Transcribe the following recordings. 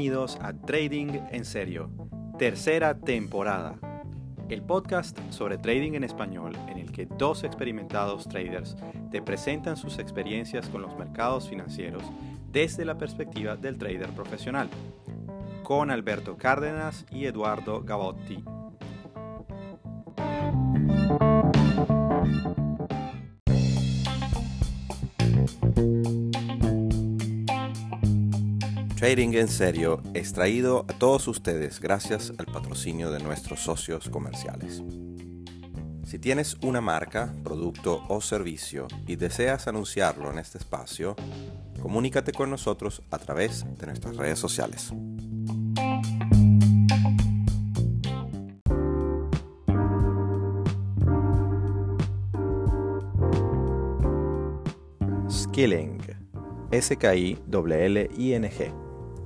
Bienvenidos a Trading en Serio, tercera temporada. El podcast sobre trading en español en el que dos experimentados traders te presentan sus experiencias con los mercados financieros desde la perspectiva del trader profesional, con Alberto Cárdenas y Eduardo Gavotti. Trading en serio es traído a todos ustedes gracias al patrocinio de nuestros socios comerciales. Si tienes una marca, producto o servicio y deseas anunciarlo en este espacio, comunícate con nosotros a través de nuestras redes sociales. Skilling. S-K-I-L-L-I-N-G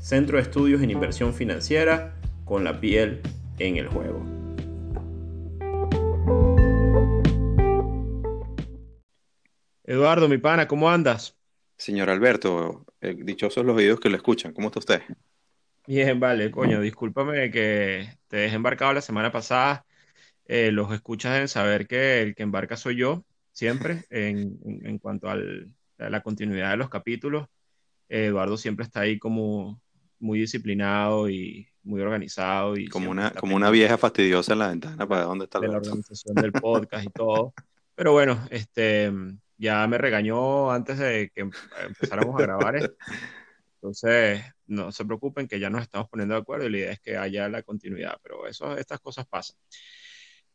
Centro de Estudios en Inversión Financiera con la piel en el juego. Eduardo, mi pana, ¿cómo andas? Señor Alberto, eh, dichosos los videos que lo escuchan. ¿Cómo está usted? Bien, vale, coño, discúlpame que te dejé embarcado la semana pasada. Eh, los escuchas deben saber que el que embarca soy yo, siempre, en, cuanto a la continuidad de los capítulos. Eduardo siempre está ahí como muy disciplinado y muy organizado. Y como una, como una vieja fastidiosa en la ventana para dónde está de la organización del podcast y todo. Pero bueno, este, ya me regañó antes de que empezáramos a grabar esto. Entonces, no se preocupen que ya nos estamos poniendo de acuerdo y la idea es que haya la continuidad, pero eso, estas cosas pasan.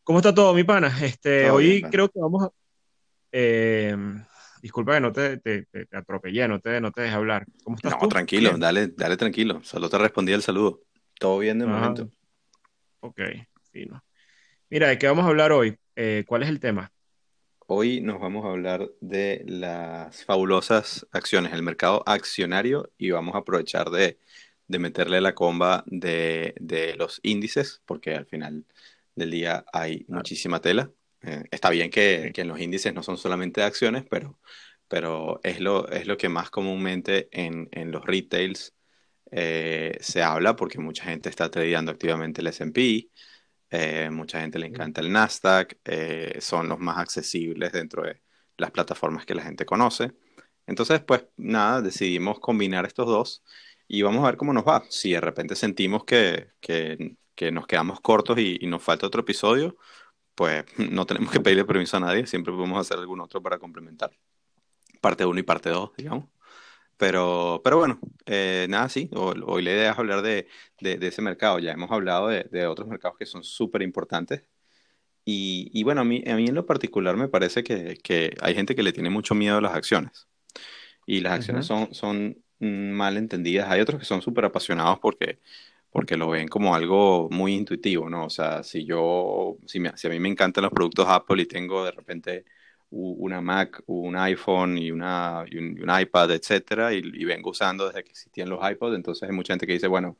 ¿Cómo está todo, mi pana? Este, hoy creo que vamos a... Eh, Disculpa que no te, te, atropellé, no te, no te dejé hablar. ¿Cómo estás no, tranquilo, dale, dale tranquilo. Solo te respondí el saludo. Todo bien de momento. Ok, fino. Mira, ¿de qué vamos a hablar hoy? Eh, ¿cuál es el tema? Hoy nos vamos a hablar de las fabulosas acciones, el mercado accionario, y vamos a aprovechar de, meterle la comba de, los índices, porque al final del día hay muchísima tela. Eh, está bien que, en los índices no son solamente acciones, pero, pero es, lo, es lo que más comúnmente en, los retails eh, se habla porque mucha gente está tradeando activamente el S&P, eh, mucha gente le encanta el Nasdaq, son los más accesibles dentro de las plataformas que la gente conoce. Entonces, pues nada, decidimos combinar estos dos y vamos a ver cómo nos va. Si de repente sentimos que, que nos quedamos cortos y, nos falta otro episodio, pues no tenemos que pedirle permiso a nadie, siempre podemos hacer algún otro para complementar. Parte 1 y parte 2, digamos. Pero, pero bueno, eh, nada, sí, hoy, la idea es hablar de, de, ese mercado. Ya hemos hablado de, de otros mercados que son súper importantes. Y, y, bueno, a mí, a mí en lo particular me parece que, que, hay gente que le tiene mucho miedo a las acciones. Y las acciones son, son mal entendidas. Hay otros que son súper apasionados porque, porque lo ven como algo muy intuitivo, ¿no? O sea, si yo, si, si a mí me encantan los productos Apple y tengo de repente una Mac, un iPhone y, una, un, iPad, etcétera, y, vengo usando desde que existían los iPods, entonces hay mucha gente que dice, bueno,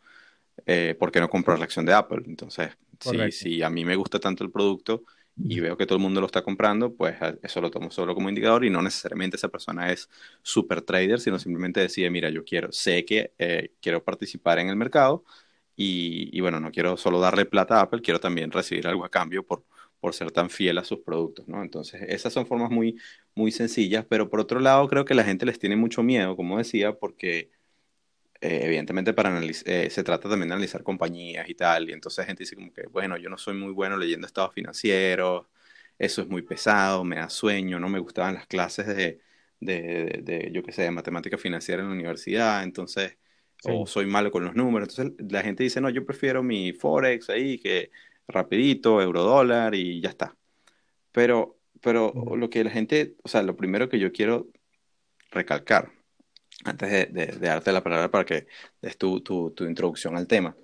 eh, ¿por qué no comprar la acción de Apple? Entonces, si, si, a mí me gusta tanto el producto y veo que todo el mundo lo está comprando, pues eso lo tomo solo como indicador y no necesariamente esa persona es super trader, sino simplemente decide, mira, yo quiero, sé que eh, quiero participar en el mercado y, bueno, no quiero solo darle plata a Apple, quiero también recibir algo a cambio por, por ser tan fiel a sus productos, ¿no? Entonces, esas son formas muy, muy sencillas, pero por otro lado, creo que la gente les tiene mucho miedo, como decía, porque eh, evidentemente para eh, se trata también de analizar compañías y tal, y entonces la gente dice como que, bueno, yo no soy muy bueno leyendo estados financieros, eso es muy pesado, me da sueño, no me gustaban las clases de, de, de, yo qué sé, de matemática financiera en la universidad, entonces, o soy malo con los números, entonces la gente dice, no, yo prefiero mi Forex ahí, que rapidito, euro dólar y ya está. Pero, pero lo que la gente, o sea, lo primero que yo quiero recalcar antes de, darte la palabra para que des tu, tu, introducción al tema,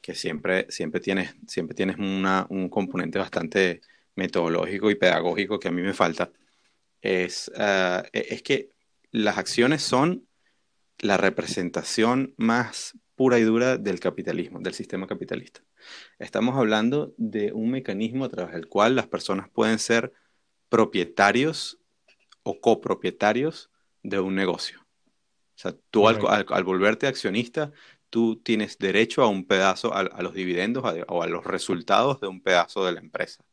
que siempre, siempre tienes, siempre tienes una, un componente bastante metodológico y pedagógico que a mí me falta, es, e, es que las acciones son la representación más pura y dura del capitalismo, del sistema capitalista. Estamos hablando de un mecanismo a través del cual las personas pueden ser propietarios o copropietarios de un negocio. O sea, tú al, volverte accionista, tú tienes derecho a un pedazo, a, los dividendos o a los resultados de un pedazo de la empresa.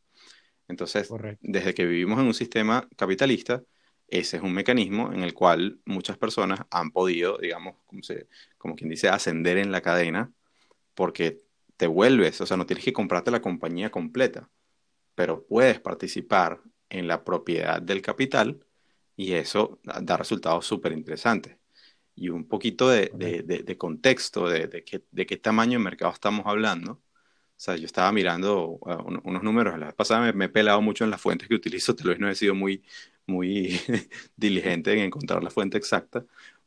Entonces, desde que vivimos en un sistema capitalista, ese es un mecanismo en el cual muchas personas han podido, digamos, como, como quien dice, ascender en la cadena, porque te vuelves, o sea, no tienes que comprarte la compañía completa, pero puedes participar en la propiedad del capital y eso da resultados súper interesantes y un poquito de, de, contexto de, qué, de qué tamaño de mercado estamos hablando. O sea, yo estaba mirando uh, unos números, la vez pasada me, he pelado mucho en las fuentes que utilizo, tal vez no he sido muy, muy diligente en encontrar la fuente exacta,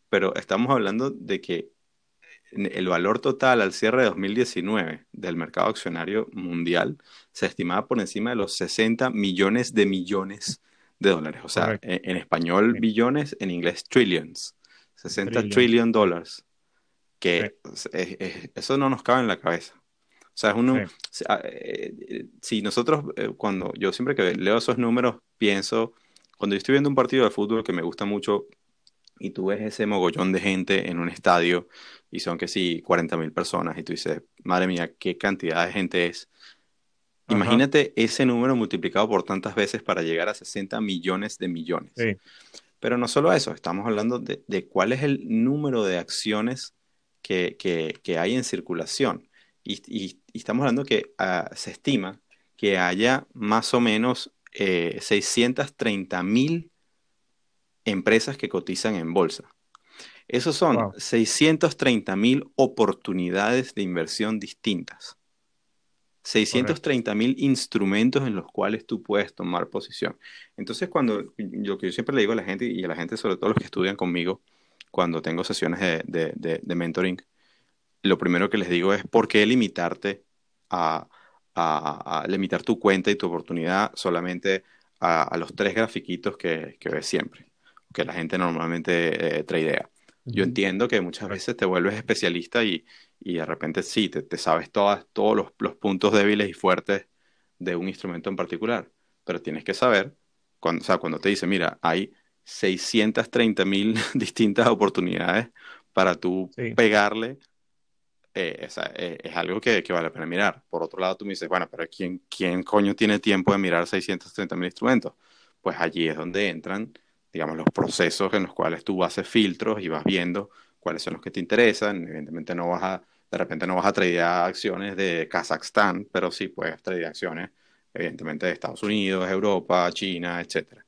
pero estamos hablando de que el valor total al cierre de 2019 del mercado accionario mundial se estimaba por encima de los 60 millones de millones de dólares. O sea, en, español billones, en inglés trillions. 60 trillion dólares. Que eso no nos cabe en la cabeza. O sea, es uno, ah, eh, si nosotros, eh, cuando yo siempre que leo esos números, pienso, cuando yo estoy viendo un partido de fútbol que me gusta mucho y tú ves ese mogollón de gente en un estadio y son que sí, 40 mil personas y tú dices, madre mía, qué cantidad de gente es. Imagínate ese número multiplicado por tantas veces para llegar a 60 millones de millones. Sí. Pero no solo eso, estamos hablando de, cuál es el número de acciones que, hay en circulación. Y, estamos hablando que ah, se estima que haya más o menos 630 eh, mil empresas que cotizan en bolsa. Esos son 630 mil oportunidades de inversión distintas. 630 mil instrumentos en los cuales tú puedes tomar posición. Entonces, cuando lo que yo siempre le digo a la gente y a la gente, sobre todo los que estudian conmigo, cuando tengo sesiones de, de, mentoring, lo primero que les digo es por qué limitarte a, a, limitar tu cuenta y tu oportunidad solamente a, los tres grafiquitos que, que, ves siempre, que la gente normalmente eh, tradea. Yo entiendo que muchas veces te vuelves especialista y, y de repente sí, te, sabes todas, todos los, los, puntos débiles y fuertes de un instrumento en particular, pero tienes que saber, cuando, o sea, cuando te dice, mira, hay 630 mil distintas oportunidades para tú pegarle, eh, eh, es algo que, que, vale la pena mirar. Por otro lado, tú me dices, bueno, pero ¿quién, quién coño tiene tiempo de mirar 630 mil instrumentos? Pues allí es donde entran, digamos, los procesos en los cuales tú haces filtros y vas viendo cuáles son los que te interesan. Evidentemente no vas a De repente no vas a tradear acciones de Kazajstán, pero sí puedes tradear acciones, evidentemente, de Estados Unidos, Europa, China, etc.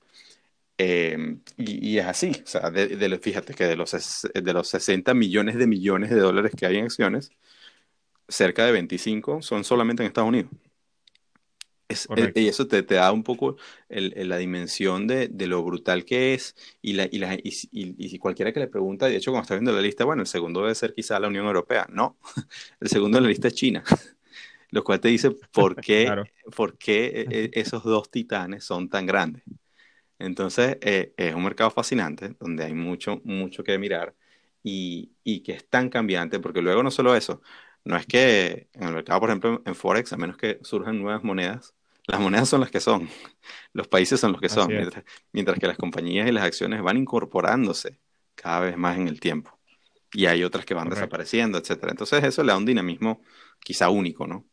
Eh, y, es así, o sea, de, fíjate que de los, de los 60 millones de millones de dólares que hay en acciones, cerca de 25 son solamente en Estados Unidos. Eh, y eso te, te, da un poco la dimensión de, de, lo brutal que es y, la, y, la, y, y, cualquiera que le pregunta, de hecho cuando está viendo la lista, bueno, el segundo debe ser quizá la Unión Europea. No, el segundo en la lista es China, lo cual te dice por qué, por qué eh, eh, esos dos titanes son tan grandes. Entonces, es un mercado fascinante donde hay mucho, mucho que mirar y, y que es tan cambiante, porque luego no solo eso, no es que en el mercado, por ejemplo, en Forex, a menos que surjan nuevas monedas, las monedas son las que son, los países son los que son, mientras, que las compañías y las acciones van incorporándose cada vez más en el tiempo. Y hay otras que van desapareciendo, etcétera. Entonces eso le da un dinamismo quizá único, ¿no?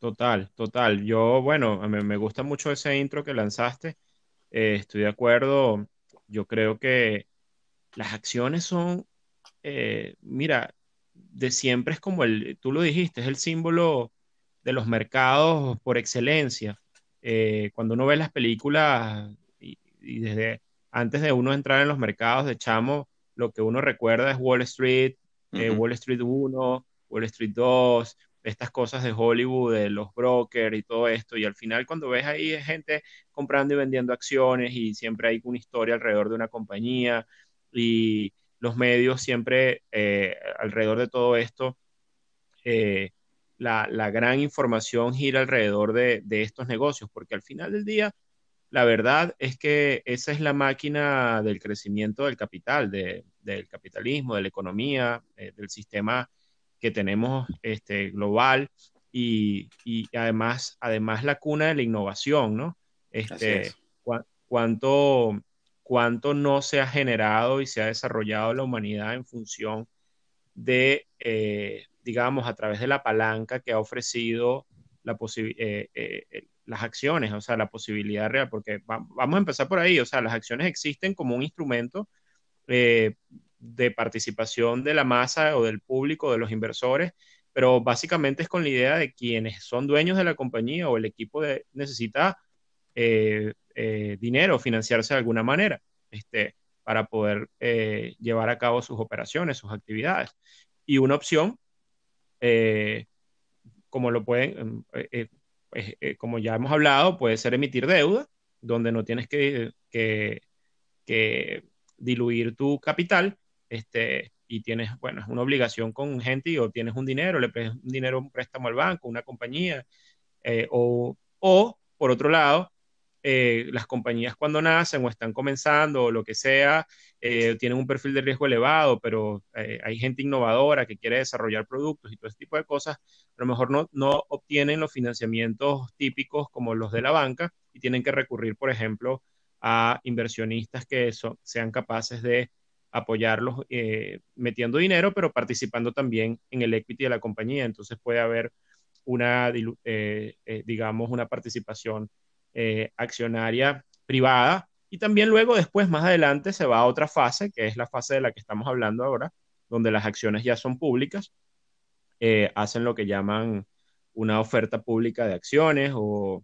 Total, total. Yo, bueno, me, me gusta mucho ese intro que lanzaste. Eh, estoy de acuerdo. Yo creo que las acciones son, eh, mira, de siempre es como el, tú lo dijiste, es el símbolo de los mercados por excelencia. Eh, cuando uno ve las películas y, desde antes de uno entrar en los mercados de chamo, lo que uno recuerda es Wall Street, eh, Wall Street 1, Wall Street 2, estas cosas de Hollywood, de los brokers y todo esto. Y al final cuando ves ahí gente comprando y vendiendo acciones y siempre hay una historia alrededor de una compañía y los medios siempre eh, alrededor de todo esto la, gran información gira alrededor de, estos negocios, porque al final del día, la verdad es que esa es la máquina del crecimiento del capital, del capitalismo, de la economía, eh, del sistema que tenemos este, global y, además, además la cuna de la innovación, ¿no? Este, cuánto, cuánto no se ha generado y se ha desarrollado la humanidad en función de, eh, digamos, a través de la palanca que ha ofrecido la eh, eh, eh, las acciones, o sea, la posibilidad real, porque vamos a empezar por ahí, o sea, las acciones existen como un instrumento de participación de la masa o del público, de los inversores, pero básicamente es con la idea de quienes son dueños de la compañía o el equipo de, necesita dinero, financiarse de alguna manera, este, para poder llevar a cabo sus operaciones, sus actividades. Y una opción eh, como lo pueden, eh, eh, como ya hemos hablado, puede ser emitir deuda, donde no tienes que, que, diluir tu capital, este, y tienes, bueno, es una obligación con gente o tienes un dinero, le pides un dinero, un préstamo al banco, una compañía, o, o, por otro lado, eh, las compañías cuando nacen o están comenzando o lo que sea, eh, tienen un perfil de riesgo elevado, pero eh, hay gente innovadora que quiere desarrollar productos y todo ese tipo de cosas, a lo mejor no, no obtienen los financiamientos típicos como los de la banca y tienen que recurrir, por ejemplo, a inversionistas que sean capaces de apoyarlos metiendo dinero, pero participando también en el equity de la compañía. Entonces puede haber una, digamos, una participación eh, accionaria privada. Y también luego, después, más adelante, se va a otra fase, que es la fase de la que estamos hablando ahora, donde las acciones ya son públicas, eh, hacen lo que llaman una oferta pública de acciones o,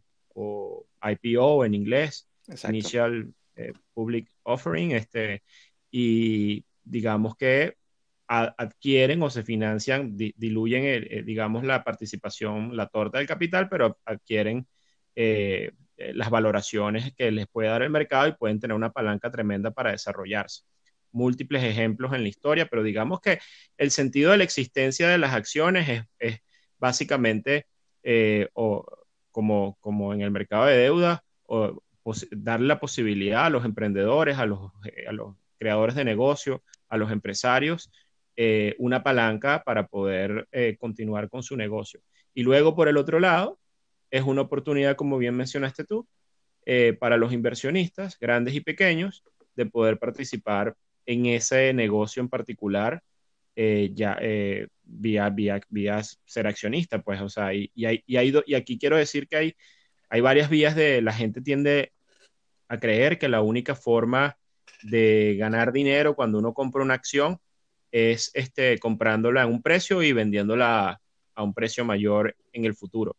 IPO en inglés, Initial eh, Public Offering, este, y digamos que adquieren o se financian, diluyen, digamos, la participación, la torta del capital, pero adquieren eh, las valoraciones que les puede dar el mercado y pueden tener una palanca tremenda para desarrollarse. Múltiples ejemplos en la historia, pero digamos que el sentido de la existencia de las acciones es, básicamente, eh, o, como, como en el mercado de deuda, o, darle la posibilidad a los emprendedores, a los creadores de negocio, a los empresarios, eh, una palanca para poder continuar con su negocio. Y luego, por el otro lado, es una oportunidad, como bien mencionaste tú, eh, para los inversionistas, grandes y pequeños, de poder participar en ese negocio en particular, eh, ya eh, vía, vía, vía, ser accionista, pues, o sea, y, y, y, aquí quiero decir que hay, hay varias vías de, la gente tiende a creer que la única forma de ganar dinero cuando uno compra una acción es este, comprándola a un precio y vendiéndola a un precio mayor en el futuro.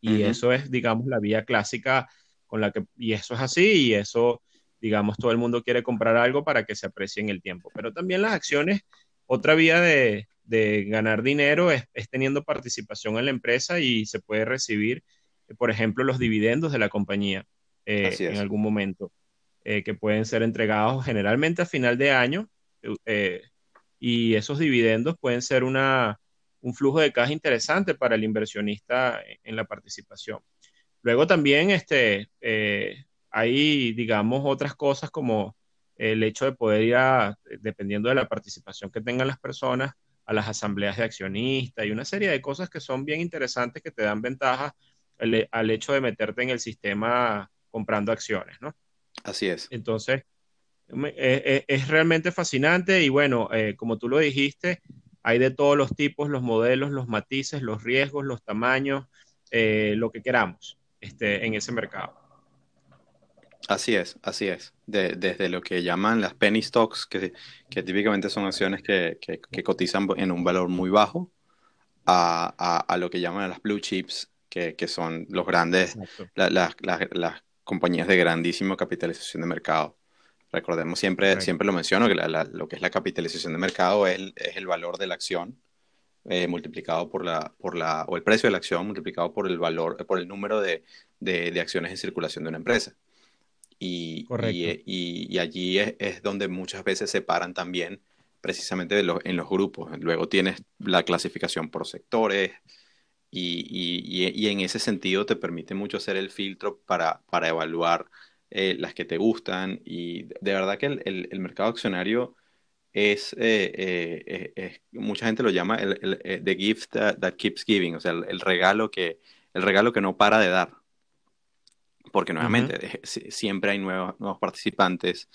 Y eso es, digamos, la vía clásica con la que, y eso es así, y eso, digamos, todo el mundo quiere comprar algo para que se aprecie en el tiempo. Pero también las acciones, otra vía de, ganar dinero es, teniendo participación en la empresa y se puede recibir, por ejemplo, los dividendos de la compañía eh, en algún momento, eh, que pueden ser entregados generalmente a final de año. Eh, y esos dividendos pueden ser una, un flujo de caja interesante para el inversionista en la participación. Luego también este, eh, hay, digamos, otras cosas como el hecho de poder ir dependiendo de la participación que tengan las personas, a las asambleas de accionistas y una serie de cosas que son bien interesantes que te dan ventaja al, hecho de meterte en el sistema comprando acciones, ¿no? Así es. Entonces, e, e, es, realmente fascinante y bueno, eh, como tú lo dijiste, hay de todos los tipos, los modelos, los matices, los riesgos, los tamaños, eh, lo que queramos este, en ese mercado. Así es, así es. desde lo que llaman las penny stocks, que, que típicamente son acciones que, que, cotizan en un valor muy bajo, a, a, lo que llaman las blue chips, que, son los grandes, las compañías de grandísima capitalización de mercado. Recordemos siempre, siempre lo menciono, que lo que es la capitalización de mercado es el, es el valor de la acción eh, multiplicado por la, por la, o el precio de la acción multiplicado por el valor, por el número de, de, acciones en circulación de una empresa. Y, y, y, allí es, donde muchas veces se paran también precisamente en los grupos. Luego tienes la clasificación por sectores y, y, en ese sentido te permite mucho hacer el filtro para, para evaluar eh, las que te gustan y de verdad que el, el, mercado accionario es, eh, eh, mucha gente lo llama el, the gift that, keeps giving, o sea, el, regalo que, el regalo que no para de dar. Porque nuevamente, siempre hay nuevos, nuevos participantes.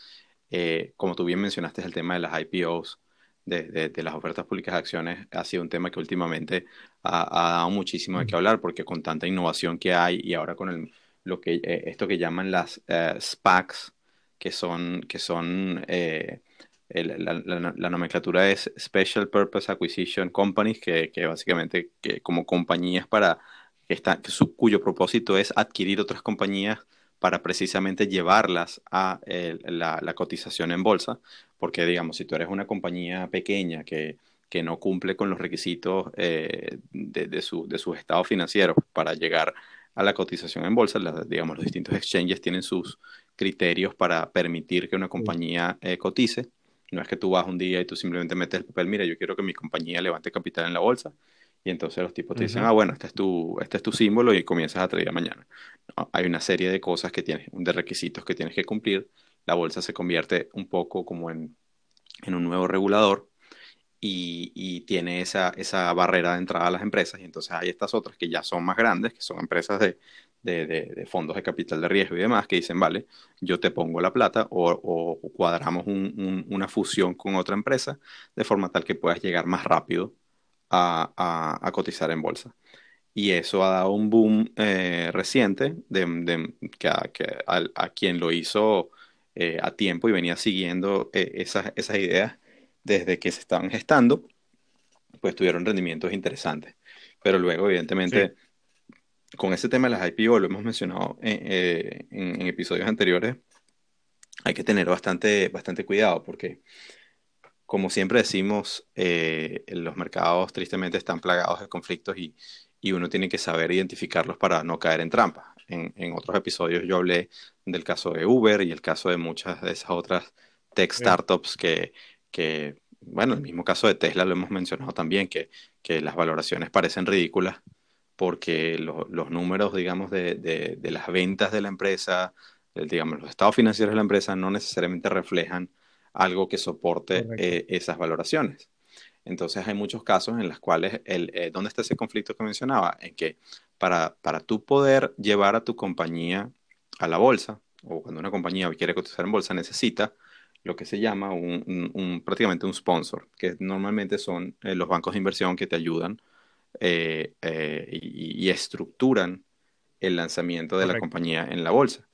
como tú bien mencionaste, el tema de las IPOs, de, de, las ofertas públicas de acciones, ha sido un tema que últimamente ha, ha dado muchísimo de qué hablar, porque con tanta innovación que hay y ahora con el lo que, eh, esto que llaman las eh, SPACs, que son, que son eh, la, nomenclatura es Special Purpose Acquisition Companies, que, que básicamente que como compañías para que está, su, cuyo propósito es adquirir otras compañías para precisamente llevarlas a la, cotización en bolsa, porque digamos, si tú eres una compañía pequeña que, que no cumple con los requisitos de, de, su, de sus estados financieros para llegar a la cotización en bolsa. digamos, los distintos exchanges tienen sus criterios para permitir que una compañía eh, cotice. No es que tú vas un día y tú simplemente metes el papel, mira, yo quiero que mi compañía levante capital en la bolsa. Y entonces los tipos te dicen, ah, bueno, este es, tu, este es tu símbolo y comienzas a traer mañana. hay una serie de cosas que tienes, de requisitos que tienes que cumplir. La bolsa se convierte un poco como en, en un nuevo regulador y, tiene esa, esa, barrera de entrada a las empresas. Y entonces hay estas otras que ya son más grandes, que son empresas de, de, fondos de capital de riesgo y demás, que dicen, vale, yo te pongo la plata o, cuadramos una fusión con otra empresa de forma tal que puedas llegar más rápido a, cotizar en bolsa. Y eso ha dado un boom eh, reciente de, que a, quien lo hizo eh, a tiempo y venía siguiendo eh, esas, esas ideas desde que se estaban gestando, pues tuvieron rendimientos interesantes. Pero luego, evidentemente, con ese tema de las IPO, lo hemos mencionado eh, en, episodios anteriores, hay que tener bastante, bastante cuidado porque, como siempre decimos, eh, los mercados tristemente están plagados de conflictos y, y, uno tiene que saber identificarlos para no caer en trampas. En, en, otros episodios yo hablé del caso de Uber y el caso de muchas de esas otras tech startups que que, bueno, el mismo caso de Tesla lo hemos mencionado también, que, que las valoraciones parecen ridículas porque los números, digamos, de, de, las ventas de la empresa, digamos, los estados financieros de la empresa no necesariamente reflejan algo que soporte eh, esas valoraciones. Entonces hay muchos casos en los cuales, el, eh, ¿dónde está ese conflicto que mencionaba? En que para, para tú poder llevar a tu compañía a la bolsa, o cuando una compañía quiere cotizar en bolsa, necesita lo que se llama un, prácticamente un sponsor, que normalmente son eh, los bancos de inversión que te ayudan eh, eh, y, estructuran el lanzamiento de la compañía en la bolsa.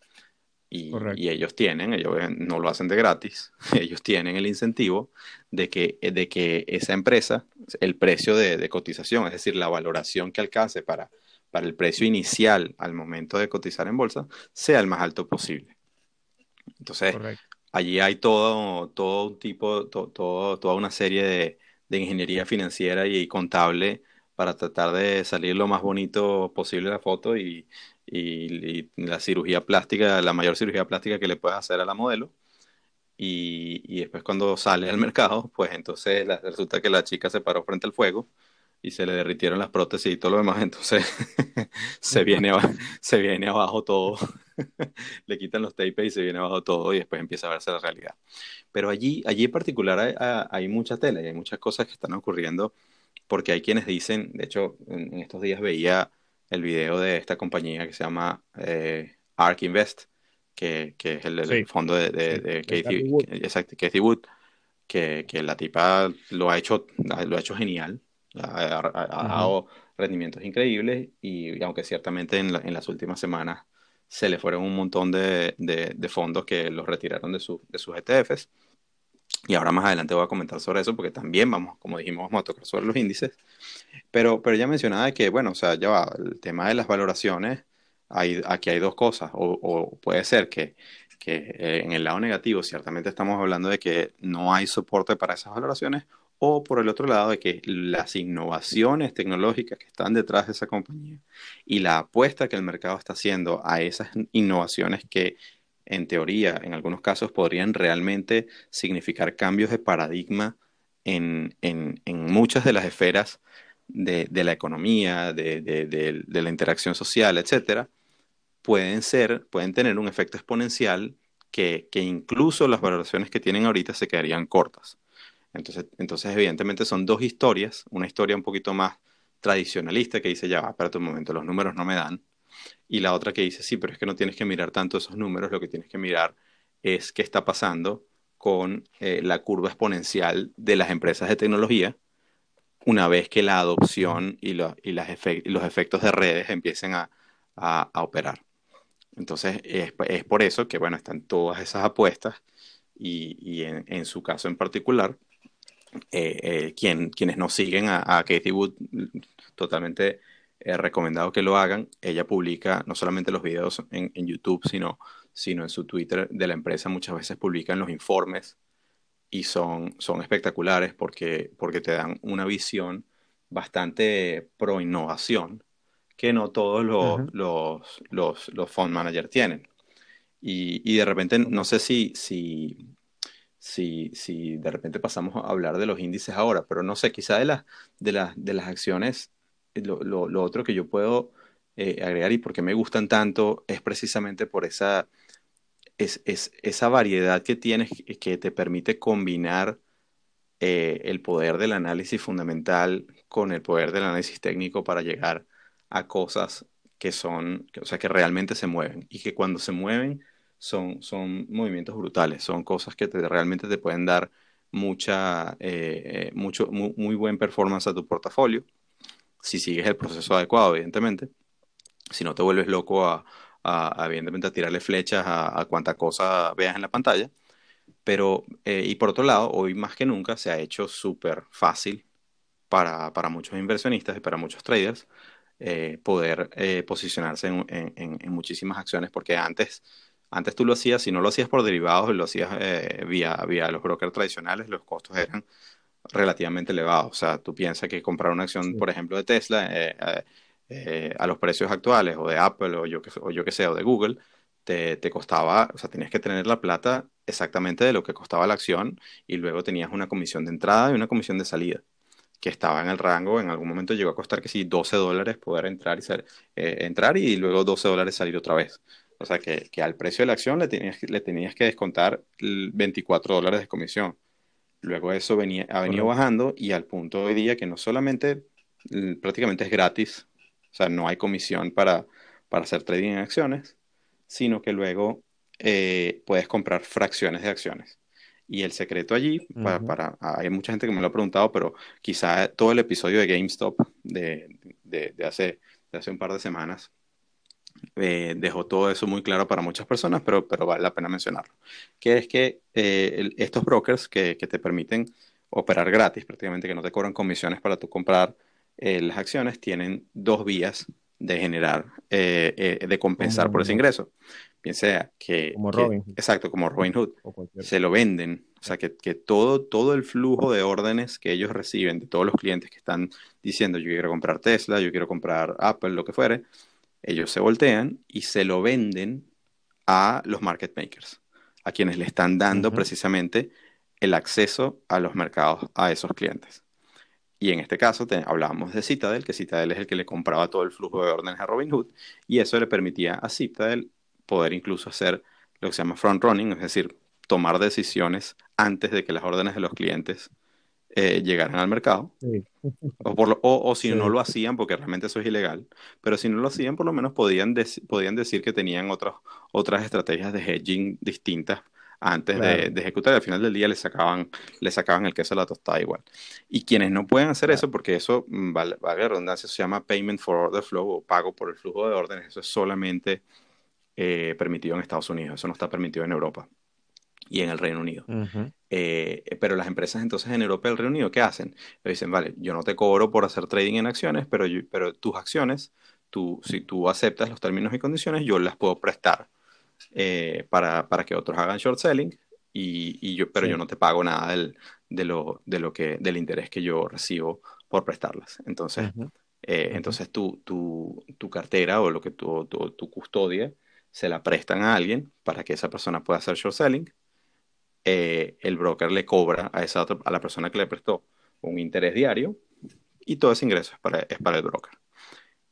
Y, y, ellos tienen, ellos no lo hacen de gratis, ellos tienen el incentivo de que, de que esa empresa, el precio de, de cotización, es decir, la valoración que alcance para, para el precio inicial al momento de cotizar en bolsa, sea el más alto posible. Entonces, allí hay todo, todo un tipo, todo, toda una serie de, de ingeniería financiera y, contable para tratar de salir lo más bonito posible la foto y, y, la cirugía plástica, la mayor cirugía plástica que le puedes hacer a la modelo. Y, y después cuando sale al mercado, pues entonces resulta que la chica se paró frente al fuego y se le derritieron las prótesis y todo lo demás, entonces se, viene, se viene abajo todo, le quitan los tapes y se viene abajo todo y después empieza a verse la realidad. Pero allí, allí en particular hay, hay mucha tela y hay muchas cosas que están ocurriendo porque hay quienes dicen, de hecho, en, estos días veía el video de esta compañía que se llama eh, ARK Invest, que, que es el, fondo de, de, Kathy, Wood. Exacto, Kathy Wood, que, que la tipa lo ha hecho, lo ha hecho genial ha, dado rendimientos increíbles y, aunque ciertamente en, las últimas semanas se le fueron un montón de, de, fondos que los retiraron de, su, de sus ETFs. Y ahora más adelante voy a comentar sobre eso porque también vamos, como dijimos, vamos a tocar sobre los índices. Pero, pero ya mencionaba que, bueno, o sea, ya va, el tema de las valoraciones, hay, aquí hay dos cosas. O, o puede ser que, que eh, en el lado negativo, ciertamente estamos hablando de que no hay soporte para esas valoraciones, o por el otro lado de que las innovaciones tecnológicas que están detrás de esa compañía y la apuesta que el mercado está haciendo a esas innovaciones que en teoría en algunos casos podrían realmente significar cambios de paradigma en, muchas de las esferas de, la economía, de, la interacción social, etcétera, pueden ser, pueden tener un efecto exponencial que, que incluso las valoraciones que tienen ahorita se quedarían cortas. Entonces, entonces, evidentemente son dos historias, una historia un poquito más tradicionalista que dice, ya va, espérate un momento, los números no me dan, y la otra que dice, sí, pero es que no tienes que mirar tanto esos números, lo que tienes que mirar es qué está pasando con eh, la curva exponencial de las empresas de tecnología una vez que la adopción y, los efectos de redes empiecen a, operar. Entonces, es, por eso que, bueno, están todas esas apuestas y, en, su caso en particular, eh, eh, quien, quienes nos siguen a, a Katie Wood, totalmente eh, recomendado que lo hagan. Ella publica no solamente los videos en, YouTube, sino, sino en su Twitter de la empresa. Muchas veces publican los informes y son, son espectaculares porque, porque te dan una visión bastante pro innovación que no todos los, los, los, los fund managers tienen. Y, y, de repente, no sé si, si, si, si de repente pasamos a hablar de los índices ahora, pero no sé, quizá de, las de, las de las acciones, lo, lo, otro que yo puedo eh, agregar y porque me gustan tanto es precisamente por esa, es, es, esa variedad que tienes que te permite combinar eh, el poder del análisis fundamental con el poder del análisis técnico para llegar a cosas que son, o sea, que realmente se mueven y que cuando se mueven son, son movimientos brutales, son cosas que te, realmente te pueden dar mucha, eh, mucho, muy, buen performance a tu portafolio, si sigues el proceso adecuado, evidentemente. Si no te vuelves loco a, evidentemente, a tirarle flechas a, a cuanta cosa veas en la pantalla. Pero, eh, y por otro lado, hoy más que nunca se ha hecho súper fácil para, para, muchos inversionistas y para muchos traders eh, poder posicionarse en, en, muchísimas acciones, porque antes antes tú lo hacías, si no lo hacías por derivados, lo hacías eh, vía, vía los brokers tradicionales, los costos eran relativamente elevados. O sea, tú piensas que comprar una acción, por ejemplo, de Tesla eh, eh, a los precios actuales, o de Apple, o yo que, o yo que sé, o de Google, te, te, costaba, o sea, tenías que tener la plata exactamente de lo que costaba la acción y luego tenías una comisión de entrada y una comisión de salida que estaba en el rango, en algún momento llegó a costar que sí, 12 dólares poder entrar y, ser, entrar y luego 12 dólares salir otra vez. O sea, que, que, al precio de la acción le tenías, le tenías que descontar 24 dólares de comisión. Luego eso venía, ha venido bajando y al punto de hoy día que no solamente prácticamente es gratis, o sea, no hay comisión para, para hacer trading en acciones, sino que luego eh, puedes comprar fracciones de acciones. Y el secreto allí, para, para, hay mucha gente que me lo ha preguntado, pero quizá todo el episodio de GameStop de, de, de, hace, de hace un par de semanas eh, dejó todo eso muy claro para muchas personas, pero, pero vale la pena mencionarlo. Que es que eh, estos brokers que, que, te permiten operar gratis, prácticamente que no te cobran comisiones para tú comprar eh, las acciones, tienen dos vías de generar, de compensar por ese ingreso. Piensa que... Como Robin. exacto, como Robin Hood. Se lo venden. O sea, que, que, todo, todo el flujo de órdenes que ellos reciben de todos los clientes que están diciendo yo quiero comprar Tesla, yo quiero comprar Apple, lo que fuere, ellos se voltean y se lo venden a los market makers, a quienes le están dando precisamente el acceso a los mercados a esos clientes. Y en este caso hablábamos de Citadel, que Citadel es el que le compraba todo el flujo de órdenes a Robinhood, y eso le permitía a Citadel poder incluso hacer lo que se llama front running, es decir, tomar decisiones antes de que las órdenes de los clientes eh, llegaran al mercado. O, si no lo hacían, porque realmente eso es ilegal, pero si no lo hacían, por lo menos podían, podían decir que tenían otras otras estrategias de hedging distintas antes de, ejecutar. Al final del día le sacaban, le sacaban el queso a la tostada igual. Y quienes no pueden hacer eso, porque eso, mm, vale, vale redundancia, se llama payment for order flow o pago por el flujo de órdenes, eso es solamente eh, permitido en Estados Unidos, eso no está permitido en Europa y en el Reino Unido. Eh, pero las empresas entonces en Europa y el Reino Unido, ¿qué hacen? Le dicen, vale, yo no te cobro por hacer trading en acciones, pero, pero tus acciones, tú, si tú aceptas los términos y condiciones, yo las puedo prestar eh, para, para, que otros hagan short selling, y, y yo, pero yo no te pago nada del, de lo, de lo que, del interés que yo recibo por prestarlas. Entonces, eh, entonces tu, tu, tu, cartera o lo que tu, tu, tu custodia se la prestan a alguien para que esa persona pueda hacer short selling eh, el broker le cobra a, esa a la persona que le prestó un interés diario y todo ese ingreso es para, el broker.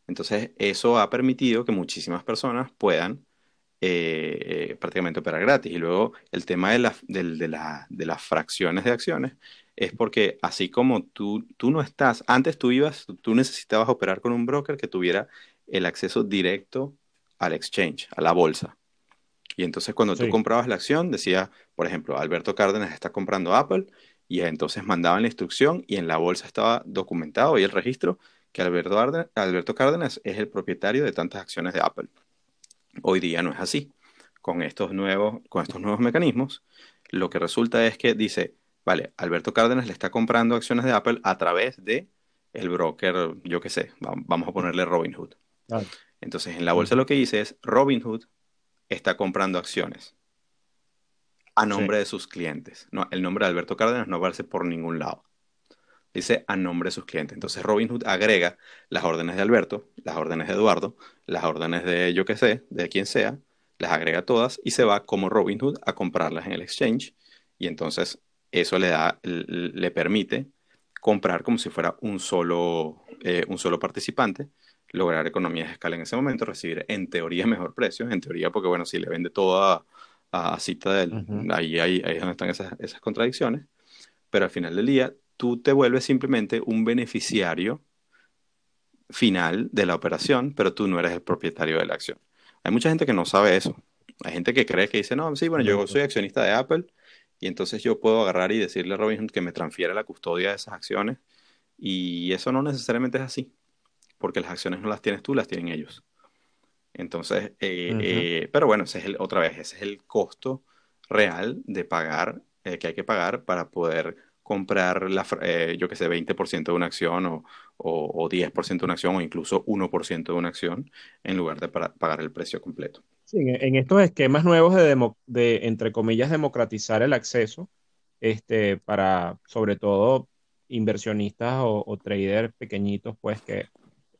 Entonces, eso ha permitido que muchísimas personas puedan eh, prácticamente operar gratis. Y luego el tema de, la, de, las fracciones de acciones es porque así como tú, tú no estás, antes tú ibas, tú necesitabas operar con un broker que tuviera el acceso directo al exchange, a la bolsa. Y entonces cuando tú comprabas la acción, decía, por ejemplo, Alberto Cárdenas está comprando Apple, y entonces mandaban la instrucción y en la bolsa estaba documentado y el registro que Alberto, Alberto Cárdenas es el propietario de tantas acciones de Apple. Hoy día no es así. Con estos nuevos, con estos nuevos mecanismos, lo que resulta es que dice, vale, Alberto Cárdenas le está comprando acciones de Apple a través de el broker, yo qué sé, vamos a ponerle Robinhood. Entonces, en la bolsa lo que dice es Robinhood está comprando acciones a nombre de sus clientes. No, el nombre de Alberto Cárdenas no aparece por ningún lado. Dice a nombre de sus clientes. Entonces Robinhood agrega las órdenes de Alberto, las órdenes de Eduardo, las órdenes de yo que sé, de quien sea, las agrega todas y se va como Robinhood a comprarlas en el exchange. Y entonces eso le da, le permite comprar como si fuera un solo, eh, un solo participante lograr economías de escala en ese momento, recibir en teoría mejor precio, en teoría porque bueno, si le vende todo a, a Citadel, ahí, ahí, ahí, es donde están esas, esas contradicciones, pero al final del día tú te vuelves simplemente un beneficiario final de la operación, pero tú no eres el propietario de la acción. Hay mucha gente que no sabe eso. Hay gente que cree que dice, no, sí, bueno, yo soy accionista de Apple y entonces yo puedo agarrar y decirle a Robinhood que me transfiera la custodia de esas acciones y eso no necesariamente es así porque las acciones no las tienes tú, las tienen ellos. Entonces, eh, eh, pero bueno, ese es el, otra vez, ese es el costo real de pagar, eh, que hay que pagar para poder comprar, la, yo que sé, 20% de una acción o, o, 10% de una acción o incluso 1% de una acción en lugar de pagar el precio completo. Sí, en, estos esquemas nuevos de, de, entre comillas, democratizar el acceso, este, para sobre todo inversionistas o, o traders pequeñitos, pues que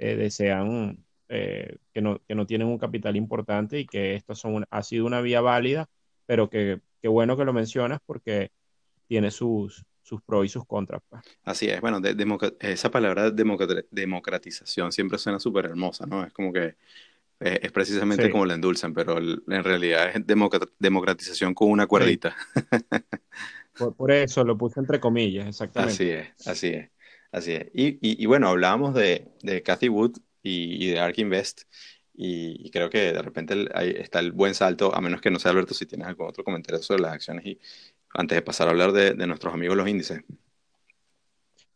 eh, desean, eh, que, no, que no tienen un capital importante y que esto son ha sido una vía válida, pero que, bueno que lo mencionas porque tiene sus, sus pros y sus contras. Pues. Así es, bueno, esa palabra democratización siempre suena súper hermosa, ¿no? Es como que eh, es precisamente como la endulzan, pero en realidad es democratización con una cuerdita. Por, eso lo puse entre comillas, exactamente. Así es, así es. Así es. Y, y, bueno, hablábamos de, de Cathy Wood y, de Ark Invest. Y, creo que de repente ahí está el buen salto, a menos que no sea Alberto, si tienes algún otro comentario sobre las acciones y antes de pasar a hablar de, de nuestros amigos los índices.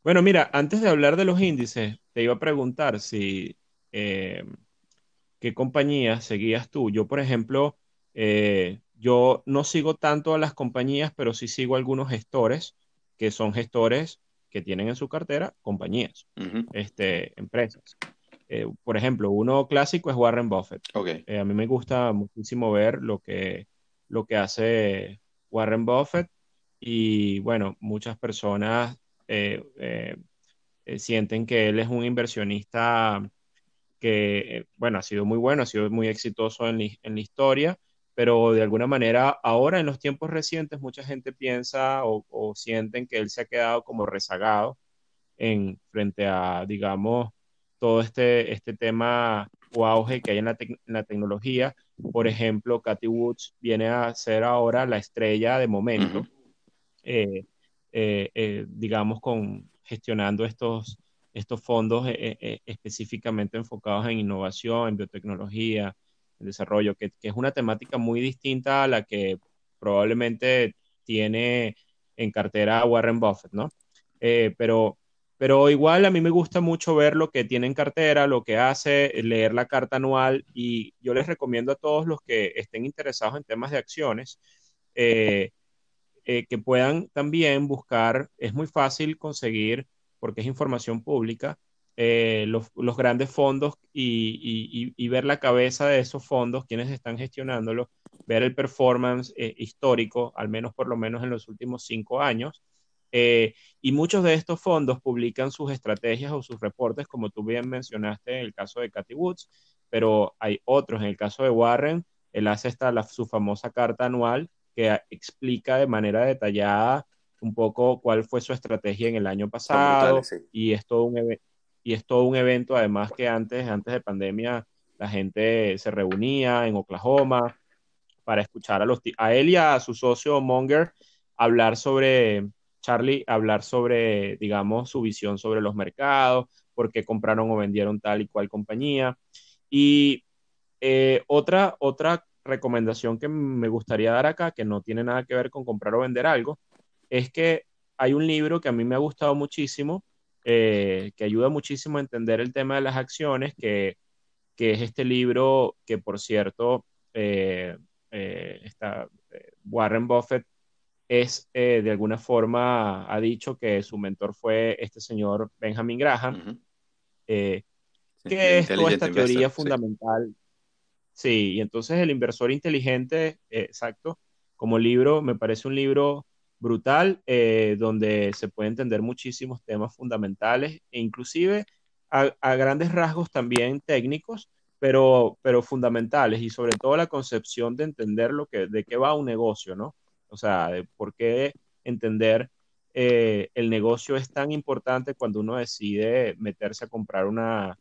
Bueno, mira, antes de hablar de los índices, te iba a preguntar si, eh, qué compañías seguías tú. Yo, por ejemplo, eh, yo no sigo tanto a las compañías, pero sí sigo a algunos gestores que son gestores que tienen en su cartera compañías, este, empresas. Eh, por ejemplo, uno clásico es Warren Buffett. Eh, a mí me gusta muchísimo ver lo que, lo que hace Warren Buffett y bueno, muchas personas eh, sienten que él es un inversionista que, bueno, ha sido muy bueno, ha sido muy exitoso en, en la historia, pero de alguna manera ahora en los tiempos recientes mucha gente piensa o, o sienten que él se ha quedado como rezagado en frente a, digamos, todo este, este tema o auge que hay en la, tecnología. Por ejemplo, Cathy Woods viene a ser ahora la estrella de momento, eh, eh, eh, digamos, con gestionando estos, estos fondos específicamente enfocados en innovación, en biotecnología, en desarrollo, que, que, es una temática muy distinta a la que probablemente tiene en cartera Warren Buffett, ¿no? pero pero igual a mí me gusta mucho ver lo que tiene en cartera, lo que hace, leer la carta anual y yo les recomiendo a todos los que estén interesados en temas de acciones eh, eh, que puedan también buscar, es muy fácil conseguir, porque es información pública, eh, los, grandes fondos y, y, ver la cabeza de esos fondos, quienes están gestionándolos, ver el performance histórico, al menos por lo menos en los últimos cinco años eh, y muchos de estos fondos publican sus estrategias o sus reportes, como tú bien mencionaste en el caso de Cathy Woods, pero hay otros. En el caso de Warren, él hace esta, la, su famosa carta anual que explica de manera detallada un poco cuál fue su estrategia en el año pasado y, es todo un y es todo un evento además que antes, antes de pandemia la gente se reunía en Oklahoma para escuchar a, los, a él y a su socio Monger hablar sobre Charlie hablar sobre, digamos, su visión sobre los mercados, por qué compraron o vendieron tal y cual compañía. Y eh, otra, otra recomendación que me gustaría dar acá, que no tiene nada que ver con comprar o vender algo, es que hay un libro que a mí me ha gustado muchísimo, eh, que ayuda muchísimo a entender el tema de las acciones, que, es este libro que, por cierto, eh, está, Warren Buffett es eh, de alguna forma ha dicho que su mentor fue este señor Benjamin Graham, eh, que es toda esta teoría fundamental. Sí. y entonces el inversor inteligente, eh, exacto, como libro, me parece un libro brutal, donde se puede entender muchísimos temas fundamentales e inclusive a, grandes rasgos también técnicos, pero, pero fundamentales y sobre todo la concepción de entender lo que, de qué va un negocio, ¿no? O sea, de por qué entender eh, el negocio es tan importante cuando uno decide meterse a comprar una,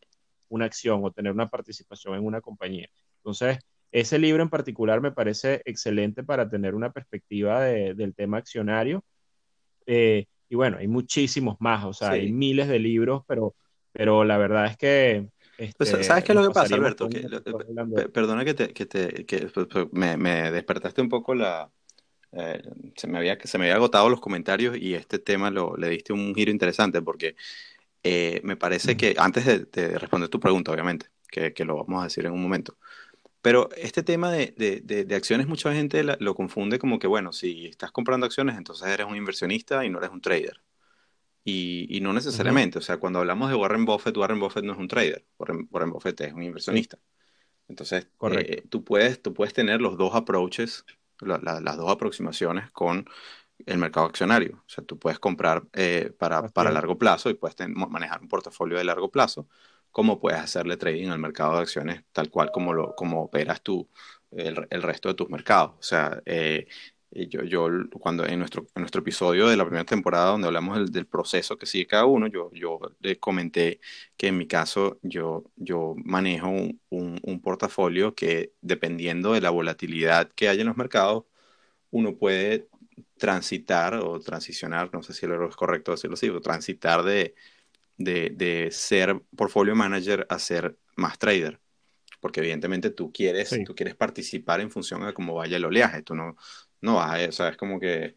acción o tener una participación en una compañía. Entonces, ese libro en particular me parece excelente para tener una perspectiva del tema accionario. Eh, y bueno, hay muchísimos más, o sea, hay miles de libros, pero, pero la verdad es que... Pues, este, ¿Sabes qué es lo que pasa, Alberto? perdona que, te, que, te, que pues, pues, me, me, despertaste un poco la, eh, se, me había, se me había agotado los comentarios y este tema lo, le diste un giro interesante porque eh, me parece que, antes de, responder tu pregunta, obviamente, que, que, lo vamos a decir en un momento, pero este tema de, de, de acciones mucha gente lo confunde como que, bueno, si estás comprando acciones, entonces eres un inversionista y no eres un trader. Y, y no necesariamente, o sea, cuando hablamos de Warren Buffett, Warren Buffett no es un trader, Warren, Warren Buffett es un inversionista. Entonces, eh, tú, puedes, tú puedes tener los dos approaches las dos aproximaciones con el mercado accionario. O sea, tú puedes comprar eh, para, para, largo plazo y puedes manejar un portafolio de largo plazo, como puedes hacerle trading al mercado de acciones tal cual como, lo, como operas tú el, el resto de tus mercados. O sea, eh, yo, yo cuando en nuestro, en nuestro episodio de la primera temporada donde hablamos del, proceso que sigue cada uno, yo, yo le comenté que en mi caso yo, yo manejo un, un, portafolio que dependiendo de la volatilidad que hay en los mercados, uno puede transitar o transicionar, no sé si es correcto decirlo así, o transitar de, de, de ser portfolio manager a ser más trader. Porque evidentemente tú quieres, tú quieres participar en función de cómo vaya el oleaje, tú no, no vas a, o sea, es como que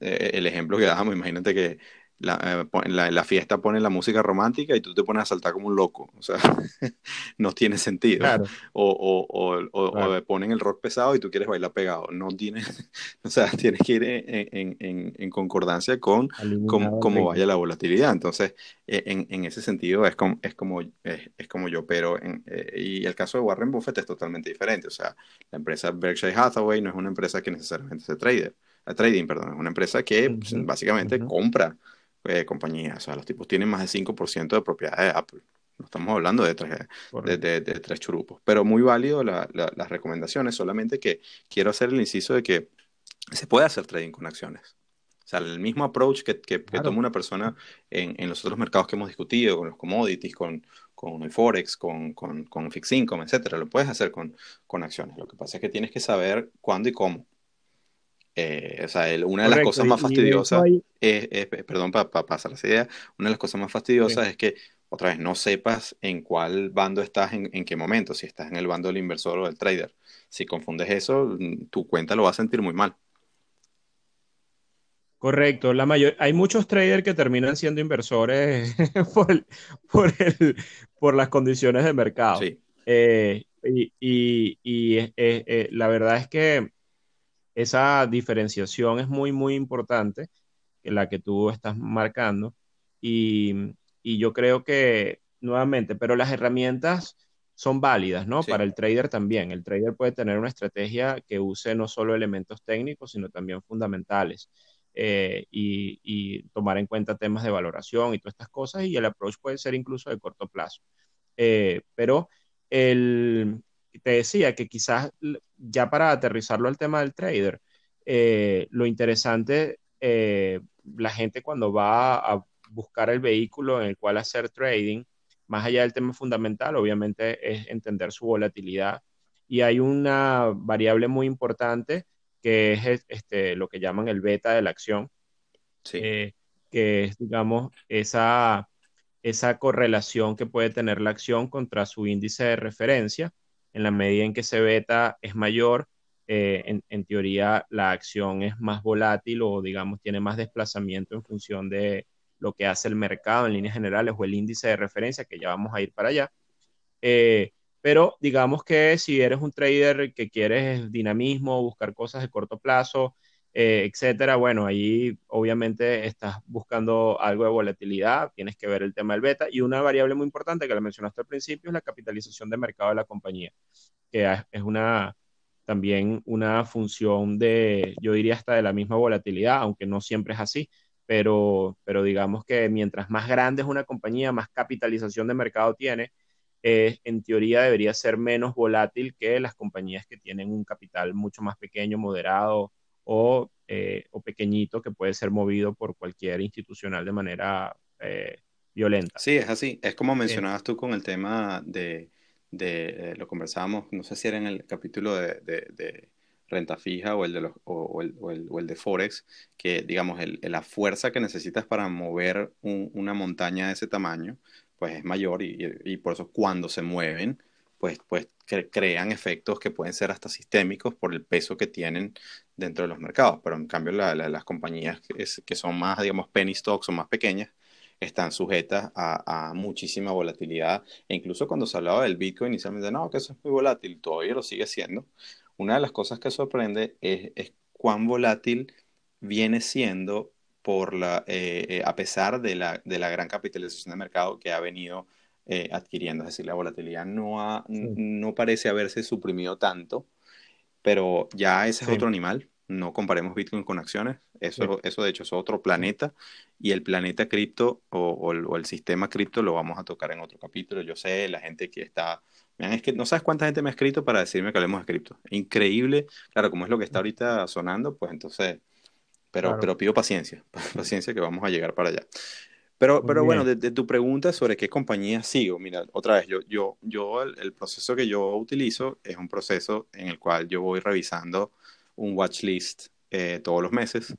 eh, el ejemplo que damos, imagínate que la, eh, la, fiesta pone la música romántica y tú te pones a saltar como un loco. O sea, no tiene sentido. O, o, o, ponen el rock pesado y tú quieres bailar pegado. No tiene, o sea, tienes que ir en, en, en concordancia con cómo vaya la volatilidad. Entonces, e, en, ese sentido es como, es como, es, como yo, pero eh, y el caso de Warren Buffett es totalmente diferente. O sea, la empresa Berkshire Hathaway no es una empresa que necesariamente se trader, trading, perdón, es una empresa que pues, básicamente compra eh, compañías. O sea, los tipos tienen más de 5% de propiedad de Apple. No estamos hablando de tres, de, tres churupos. Pero muy válido las recomendaciones, solamente que quiero hacer el inciso de que se puede hacer trading con acciones. O sea, el mismo approach que, que, toma una persona en, en, los otros mercados que hemos discutido, con los commodities, con, con el Forex, con, con, con Fixed Income, etcétera, lo puedes hacer con, con acciones. Lo que pasa es que tienes que saber cuándo y cómo. Eh, o sea, una de las cosas más fastidiosas, es, perdón, para pasar esa idea, una de las cosas más fastidiosas es que, otra vez, no sepas en cuál bando estás en, en, qué momento, si estás en el bando del inversor o del trader. Si confundes eso, tu cuenta lo va a sentir muy mal. Correcto, la mayor, hay muchos traders que terminan siendo inversores por, por, el, por, las condiciones de mercado. Sí. Eh, y, y, y eh, eh, la verdad es que esa diferenciación es muy, muy importante, la que tú estás marcando. Y, yo creo que, nuevamente, pero las herramientas son válidas, ¿no? Para el trader también. El trader puede tener una estrategia que use no solo elementos técnicos, sino también fundamentales. Eh, y, tomar en cuenta temas de valoración y todas estas cosas, y el approach puede ser incluso de corto plazo. Eh, pero el, te decía que quizás ya para aterrizarlo al tema del trader, eh, lo interesante, eh, la gente cuando va a buscar el vehículo en el cual hacer trading, más allá del tema fundamental, obviamente es entender su volatilidad. Y hay una variable muy importante que es este, lo que llaman el beta de la acción, eh, que es, digamos, esa, esa correlación que puede tener la acción contra su índice de referencia en la medida en que ese beta es mayor, eh, en, teoría la acción es más volátil o digamos tiene más desplazamiento en función de lo que hace el mercado en líneas generales o el índice de referencia, que ya vamos a ir para allá. Eh, pero digamos que si eres un trader que quieres dinamismo, buscar cosas de corto plazo, eh, etcétera. Bueno, ahí obviamente estás buscando algo de volatilidad, tienes que ver el tema del beta y una variable muy importante que la mencionaste al principio es la capitalización de mercado de la compañía, que es una también una función de, yo diría hasta de la misma volatilidad, aunque no siempre es así, pero, pero digamos que mientras más grande es una compañía, más capitalización de mercado tiene, eh, en teoría debería ser menos volátil que las compañías que tienen un capital mucho más pequeño, moderado o, eh, o, pequeñito que puede ser movido por cualquier institucional de manera eh, violenta. Sí, es así. Es como mencionabas tú con el tema de, de eh, lo conversábamos, no sé si era en el capítulo de, de, renta fija o el de, los, o, el, o, el, o el, de Forex, que digamos, el, la fuerza que necesitas para mover una montaña de ese tamaño, pues es mayor y, y por eso cuando se mueven, pues, pues crean efectos que pueden ser hasta sistémicos por el peso que tienen dentro de los mercados. Pero en cambio las compañías que, son más, digamos, penny stocks o más pequeñas, están sujetas a, muchísima volatilidad. E incluso cuando se hablaba del Bitcoin inicialmente, no, que eso es muy volátil, todavía lo sigue siendo. Una de las cosas que sorprende es, es cuán volátil viene siendo por la, eh, eh, a pesar de la, de la gran capitalización de mercado que ha venido eh, adquiriendo. Es decir, la volatilidad no, ha, no parece haberse suprimido tanto, pero ya ese es otro animal. No comparemos Bitcoin con acciones. Eso, eso de hecho es otro planeta. Y el planeta cripto o, el, sistema cripto lo vamos a tocar en otro capítulo. Yo sé, la gente que está... Vean, es que no sabes cuánta gente me ha escrito para decirme que hablemos de cripto. Increíble. Claro, como es lo que está ahorita sonando, pues entonces... Pero, pero pido paciencia, paciencia que vamos a llegar para allá. Pero, pero bueno, de, tu pregunta sobre qué compañía sigo, mira, otra vez, yo, yo, yo el, proceso que yo utilizo es un proceso en el cual yo voy revisando un watch list eh, todos los meses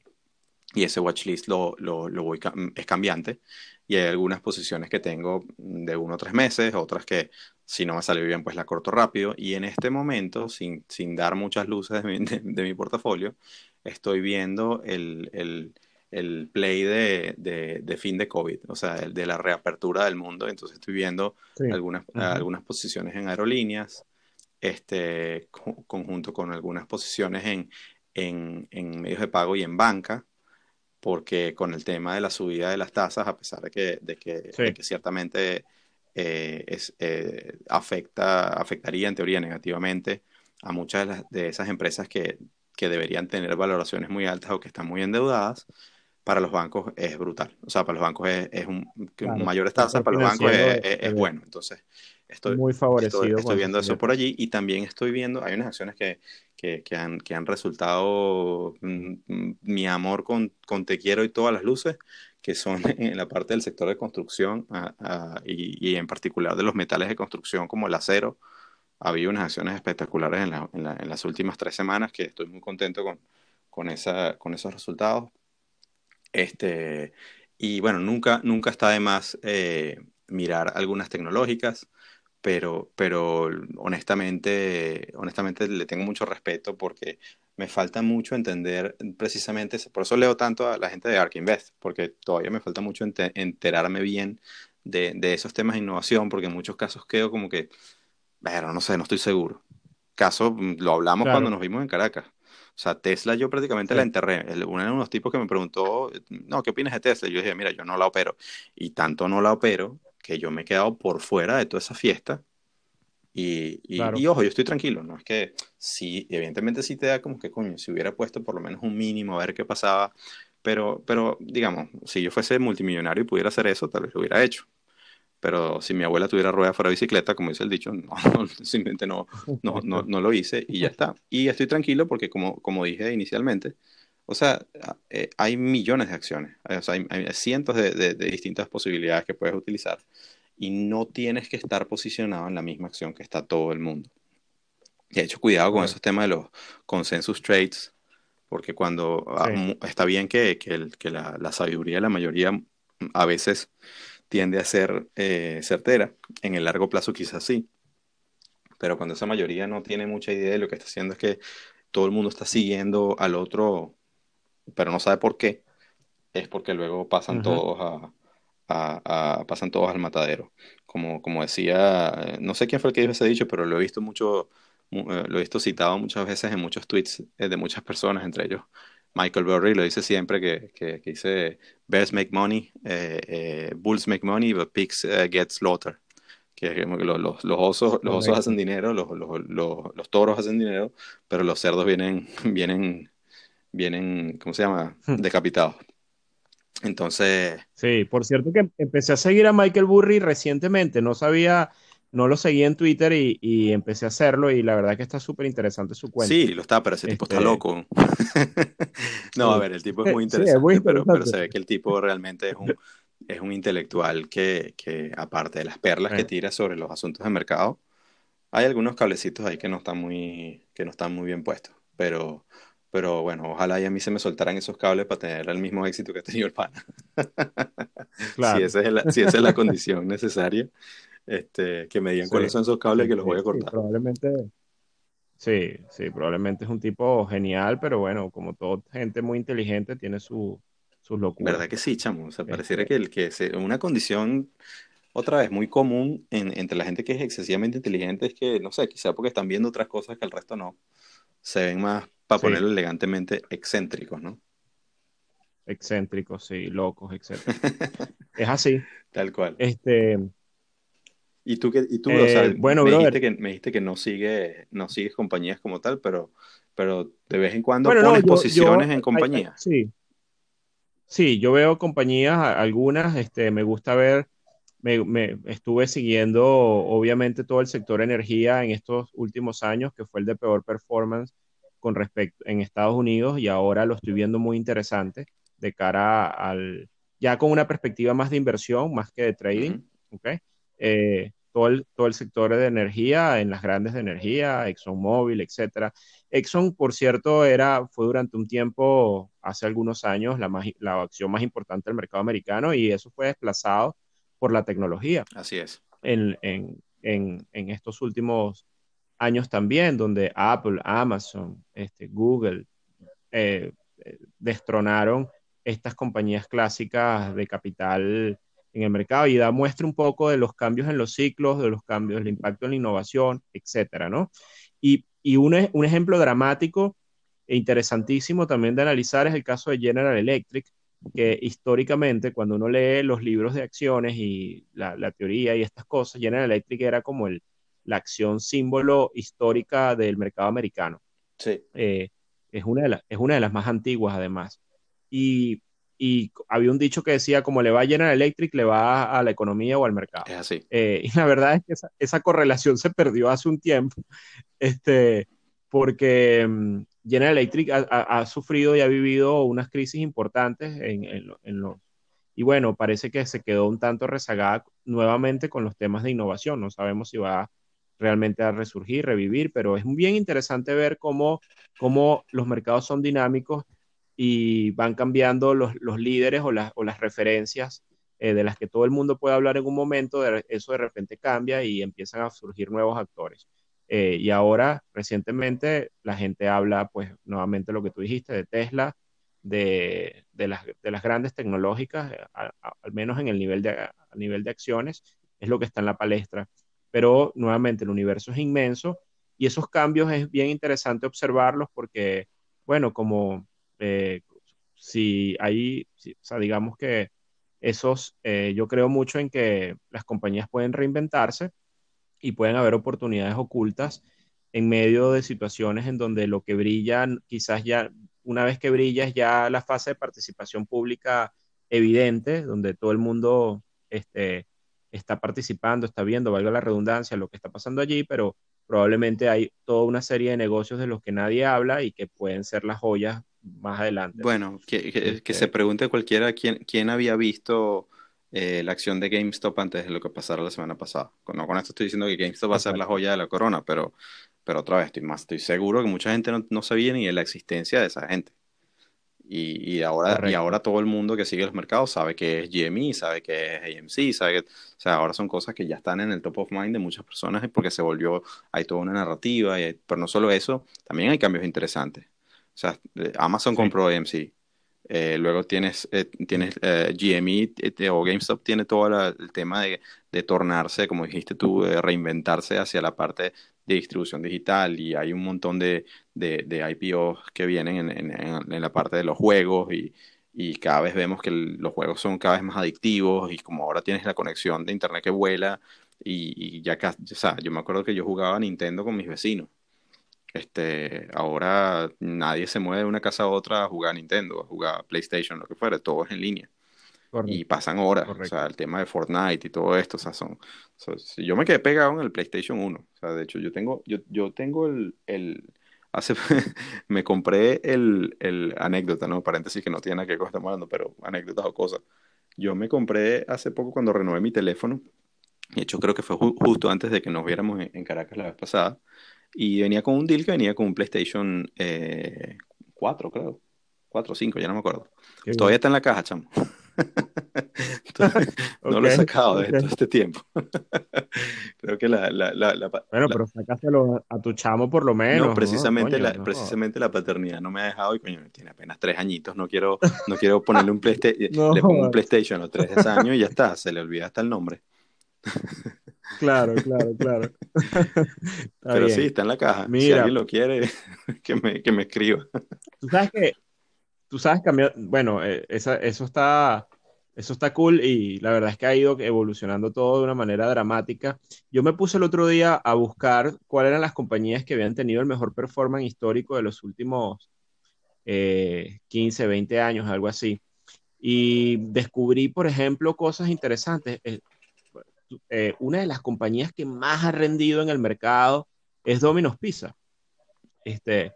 y ese watch list lo, lo, lo voy, es cambiante y hay algunas posiciones que tengo de uno o tres meses, otras que si no me sale bien pues la corto rápido y en este momento, sin, sin dar muchas luces de mi, de mi portafolio, estoy viendo el, el el play de, fin de COVID, o sea, el de la reapertura del mundo. Entonces estoy viendo algunas, algunas posiciones en aerolíneas, este, conjunto con algunas posiciones en, en, medios de pago y en banca, porque con el tema de la subida de las tasas, a pesar de que, de que, ciertamente eh, es, eh, afecta, afectaría en teoría negativamente a muchas de, de esas empresas que, que deberían tener valoraciones muy altas o que están muy endeudadas, para los bancos es brutal. O sea, para los bancos es, es un, mayor tasa, para los bancos es, bueno. Entonces, estoy, muy favorecido estoy, viendo eso por allí y también estoy viendo, hay unas acciones que, que, que, han, que han resultado mm, mm, mi amor con, con, Te Quiero y todas las luces, que son en la parte del sector de construcción y, y, en particular de los metales de construcción como el acero. Ha habido unas acciones espectaculares en, la, en, en las últimas tres semanas que estoy muy contento con, con, esa, con esos resultados este, y bueno, nunca, nunca está de más eh, mirar algunas tecnológicas, pero, pero honestamente, honestamente le tengo mucho respeto porque me falta mucho entender precisamente, por eso leo tanto a la gente de Ark Invest, porque todavía me falta mucho enterarme bien de, de, esos temas de innovación, porque en muchos casos quedo como que, bueno, no sé, no estoy seguro. Caso, mm, lo hablamos cuando nos vimos en Caracas. O sea, Tesla yo prácticamente la enterré. uno de los tipos que me preguntó, no, ¿qué opinas de Tesla? Yo dije, mira, yo no la opero. Y tanto no la opero que yo me he quedado por fuera de toda esa fiesta. Y, y, ojo, yo estoy tranquilo, ¿no? Es que sí, evidentemente sí te da como que, coño, si hubiera puesto por lo menos un mínimo a ver qué pasaba. Pero, pero digamos, si yo fuese multimillonario y pudiera hacer eso, tal vez lo hubiera hecho pero si mi abuela tuviera rueda fuera bicicleta, como dice el dicho, no, simplemente no, no, no, lo hice y ya está. Y estoy tranquilo porque, como, como dije inicialmente, o sea, eh, hay millones de acciones, o sea, hay, cientos de, de, distintas posibilidades que puedes utilizar y no tienes que estar posicionado en la misma acción que está todo el mundo. De hecho, cuidado con esos temas de los consensus trades, porque cuando ah, está bien que, que, que la, la, sabiduría de la mayoría a veces tiende a ser eh, certera. En el largo plazo quizás sí. Pero cuando esa mayoría no tiene mucha idea de lo que está haciendo es que todo el mundo está siguiendo al otro, pero no sabe por qué, es porque luego pasan todos a, pasan todos al matadero. Como, como decía, eh, no sé quién fue el que dijo ese dicho, pero lo he visto mucho, eh, lo he visto citado muchas veces en muchos tweets de muchas personas, entre ellos Michael Burry lo dice siempre que, que, dice Bears make money, eh, eh, Bulls make money, but pigs uh, get slaughtered. Que, los, los, los, osos, los osos hacen dinero, los, los, toros hacen dinero, pero los cerdos vienen, vienen, vienen, ¿cómo se llama? Hmm. Decapitados. Entonces. Sí, por cierto que empecé a seguir a Michael Burry recientemente, no sabía no lo seguí en Twitter y, empecé a hacerlo y la verdad que está súper interesante su cuenta. Sí, lo está, pero ese tipo está este, loco. no, a ver, el tipo es muy interesante, Pero, se ve que el tipo realmente es un, es un intelectual que, que, aparte de las perlas que tira sobre los asuntos de mercado, hay algunos cablecitos ahí que no están muy, que no están muy bien puestos, pero... Pero bueno, ojalá y a mí se me soltaran esos cables para tener el mismo éxito que ha tenido el pana. Claro. si, esa es la, si esa es la condición necesaria este, que me digan cuáles son esos cables que los voy a cortar. probablemente, sí, sí, probablemente es un tipo genial, pero bueno, como toda gente muy inteligente, tiene su, sus locuras. ¿Verdad que sí, chamo? O sea, pareciera este que, el, que una condición, otra vez, muy común entre la gente que es excesivamente inteligente es que, no sé, quizá porque están viendo otras cosas que el resto no, se ven más, para ponerlo elegantemente, excéntricos, ¿no? Excéntricos, sí, locos, etc. es así. Tal cual. Este, y tú, que, y tú o sea, eh, bueno, me, dijiste que, me dijiste que no, sigue, no sigues compañías como tal, pero, pero de vez en cuando pones posiciones en compañías. Sí. Sí, yo veo compañías, algunas, este, me gusta ver, me, me, estuve siguiendo obviamente todo el sector energía en estos últimos años, que fue el de peor performance con respecto en Estados Unidos y ahora lo estoy viendo muy interesante de cara al, ya con una perspectiva más de inversión, más que de trading, ¿ok? Eh, todo, el, todo el sector de energía, en las grandes de energía, ExxonMobil, etcétera. Exxon, por cierto, era, fue durante un tiempo, hace algunos años, la, la acción más importante del mercado americano y eso fue desplazado por la tecnología. Así es. En, en, en, en estos últimos años también, donde Apple, Amazon, este, Google eh, destronaron estas compañías clásicas de capital en el mercado y da muestra un poco de los cambios en los ciclos, de los cambios, del impacto en la innovación, etcétera, ¿no? Y, y un, un, ejemplo dramático e interesantísimo también de analizar es el caso de General Electric, que históricamente cuando uno lee los libros de acciones y la, la teoría y estas cosas, General Electric era como el, la acción símbolo histórica del mercado americano. Sí. Eh, es, una de las, es una de las más antiguas además. Y y había un dicho que decía, como le va a General Electric, le va a la economía o al mercado. Es así. Eh, y la verdad es que esa, esa, correlación se perdió hace un tiempo, este, porque um, General Electric ha, ha, ha, sufrido y ha vivido unas crisis importantes en, en, en los... Y bueno, parece que se quedó un tanto rezagada nuevamente con los temas de innovación. No sabemos si va realmente a resurgir, revivir, pero es bien interesante ver cómo, cómo los mercados son dinámicos y van cambiando los, los líderes o, las, o las referencias eh, de las que todo el mundo puede hablar en un momento, eso de repente cambia y empiezan a surgir nuevos actores. Eh, y ahora, recientemente, la gente habla, pues, nuevamente lo que tú dijiste, de Tesla, de, de, las, de las, grandes tecnológicas, eh, al menos en el nivel de, a nivel de acciones, es lo que está en la palestra. Pero, nuevamente, el universo es inmenso y esos cambios es bien interesante observarlos porque, bueno, como eh, si hay, si, digamos que esos, eh, yo creo mucho en que las compañías pueden reinventarse y pueden haber oportunidades ocultas en medio de situaciones en donde lo que brilla, quizás ya, una vez que brilla, es ya la fase de participación pública evidente, donde todo el mundo este, está participando, está viendo, valga la redundancia, lo que está pasando allí, pero probablemente hay toda una serie de negocios de los que nadie habla y que pueden ser las joyas más adelante. Bueno, que, que, que se pregunte cualquiera quién, quién había visto eh, la acción de GameStop antes de lo que pasara la semana pasada. No con esto estoy diciendo que GameStop va a ser la joya de la corona, pero, pero otra vez estoy más, estoy seguro que mucha gente no, no sabía ni de la existencia de esa gente. Y, y, ahora, y ahora todo el mundo que sigue los mercados sabe que es GME, sabe que es AMC, sabe que, o sea, ahora son cosas que ya están en el top of mind de muchas personas porque se volvió, hay toda una narrativa, y hay, pero no solo eso, también hay cambios interesantes. O sea, Amazon sí. compró AMC. Eh, luego tienes, eh, tienes eh, GME eh, o GameStop tiene todo la, el tema de, de, tornarse, como dijiste tú, de reinventarse hacia la parte de distribución digital. Y hay un montón de, de, de IPOs que vienen en, en, en, la parte de los juegos. Y, y cada vez vemos que el, los juegos son cada vez más adictivos. Y como ahora tienes la conexión de internet que vuela. Y, y ya, o sea, yo me acuerdo que yo jugaba Nintendo con mis vecinos este, ahora nadie se mueve de una casa a otra a jugar Nintendo, a jugar PlayStation, lo que fuera, todo es en línea. Correcto. Y pasan horas, Correcto. o sea, el tema de Fortnite y todo esto, o sea, son... O sea, yo me quedé pegado en el PlayStation 1, o sea, de hecho, yo tengo, yo, yo tengo el, el hace, me compré el, el, anécdota, ¿no? Paréntesis que no tiene nada que ver con estamos hablando, pero anécdotas o cosas. Yo me compré hace poco cuando renové mi teléfono, de hecho creo que fue ju justo antes de que nos viéramos en, en Caracas la vez pasada, y venía con un deal que venía con un PlayStation eh, 4, creo. 4 o 5, ya no me acuerdo. Qué Todavía bien. está en la caja, chamo. no okay, lo he sacado okay. de todo este tiempo. Creo que la, la, la, la Bueno, pero sacáselo a tu chamo por lo menos. No, precisamente, ¿no? Coño, la, no. precisamente la paternidad no me ha dejado y coño, tiene apenas tres añitos. No quiero, no quiero ponerle un PlayStation. no, le pongo un PlayStation a los tres años y ya está, se le olvida hasta el nombre. Claro, claro, claro. Pero bien. sí, está en la caja. Mira, si alguien lo quiere, que me, que me escriba. Tú sabes que, tú sabes cambiar, bueno, eh, esa, eso está, eso está cool y la verdad es que ha ido evolucionando todo de una manera dramática. Yo me puse el otro día a buscar cuáles eran las compañías que habían tenido el mejor performance histórico de los últimos eh, 15, 20 años, algo así. Y descubrí, por ejemplo, cosas interesantes. Eh, eh, una de las compañías que más ha rendido en el mercado es Domino's Pizza. Este,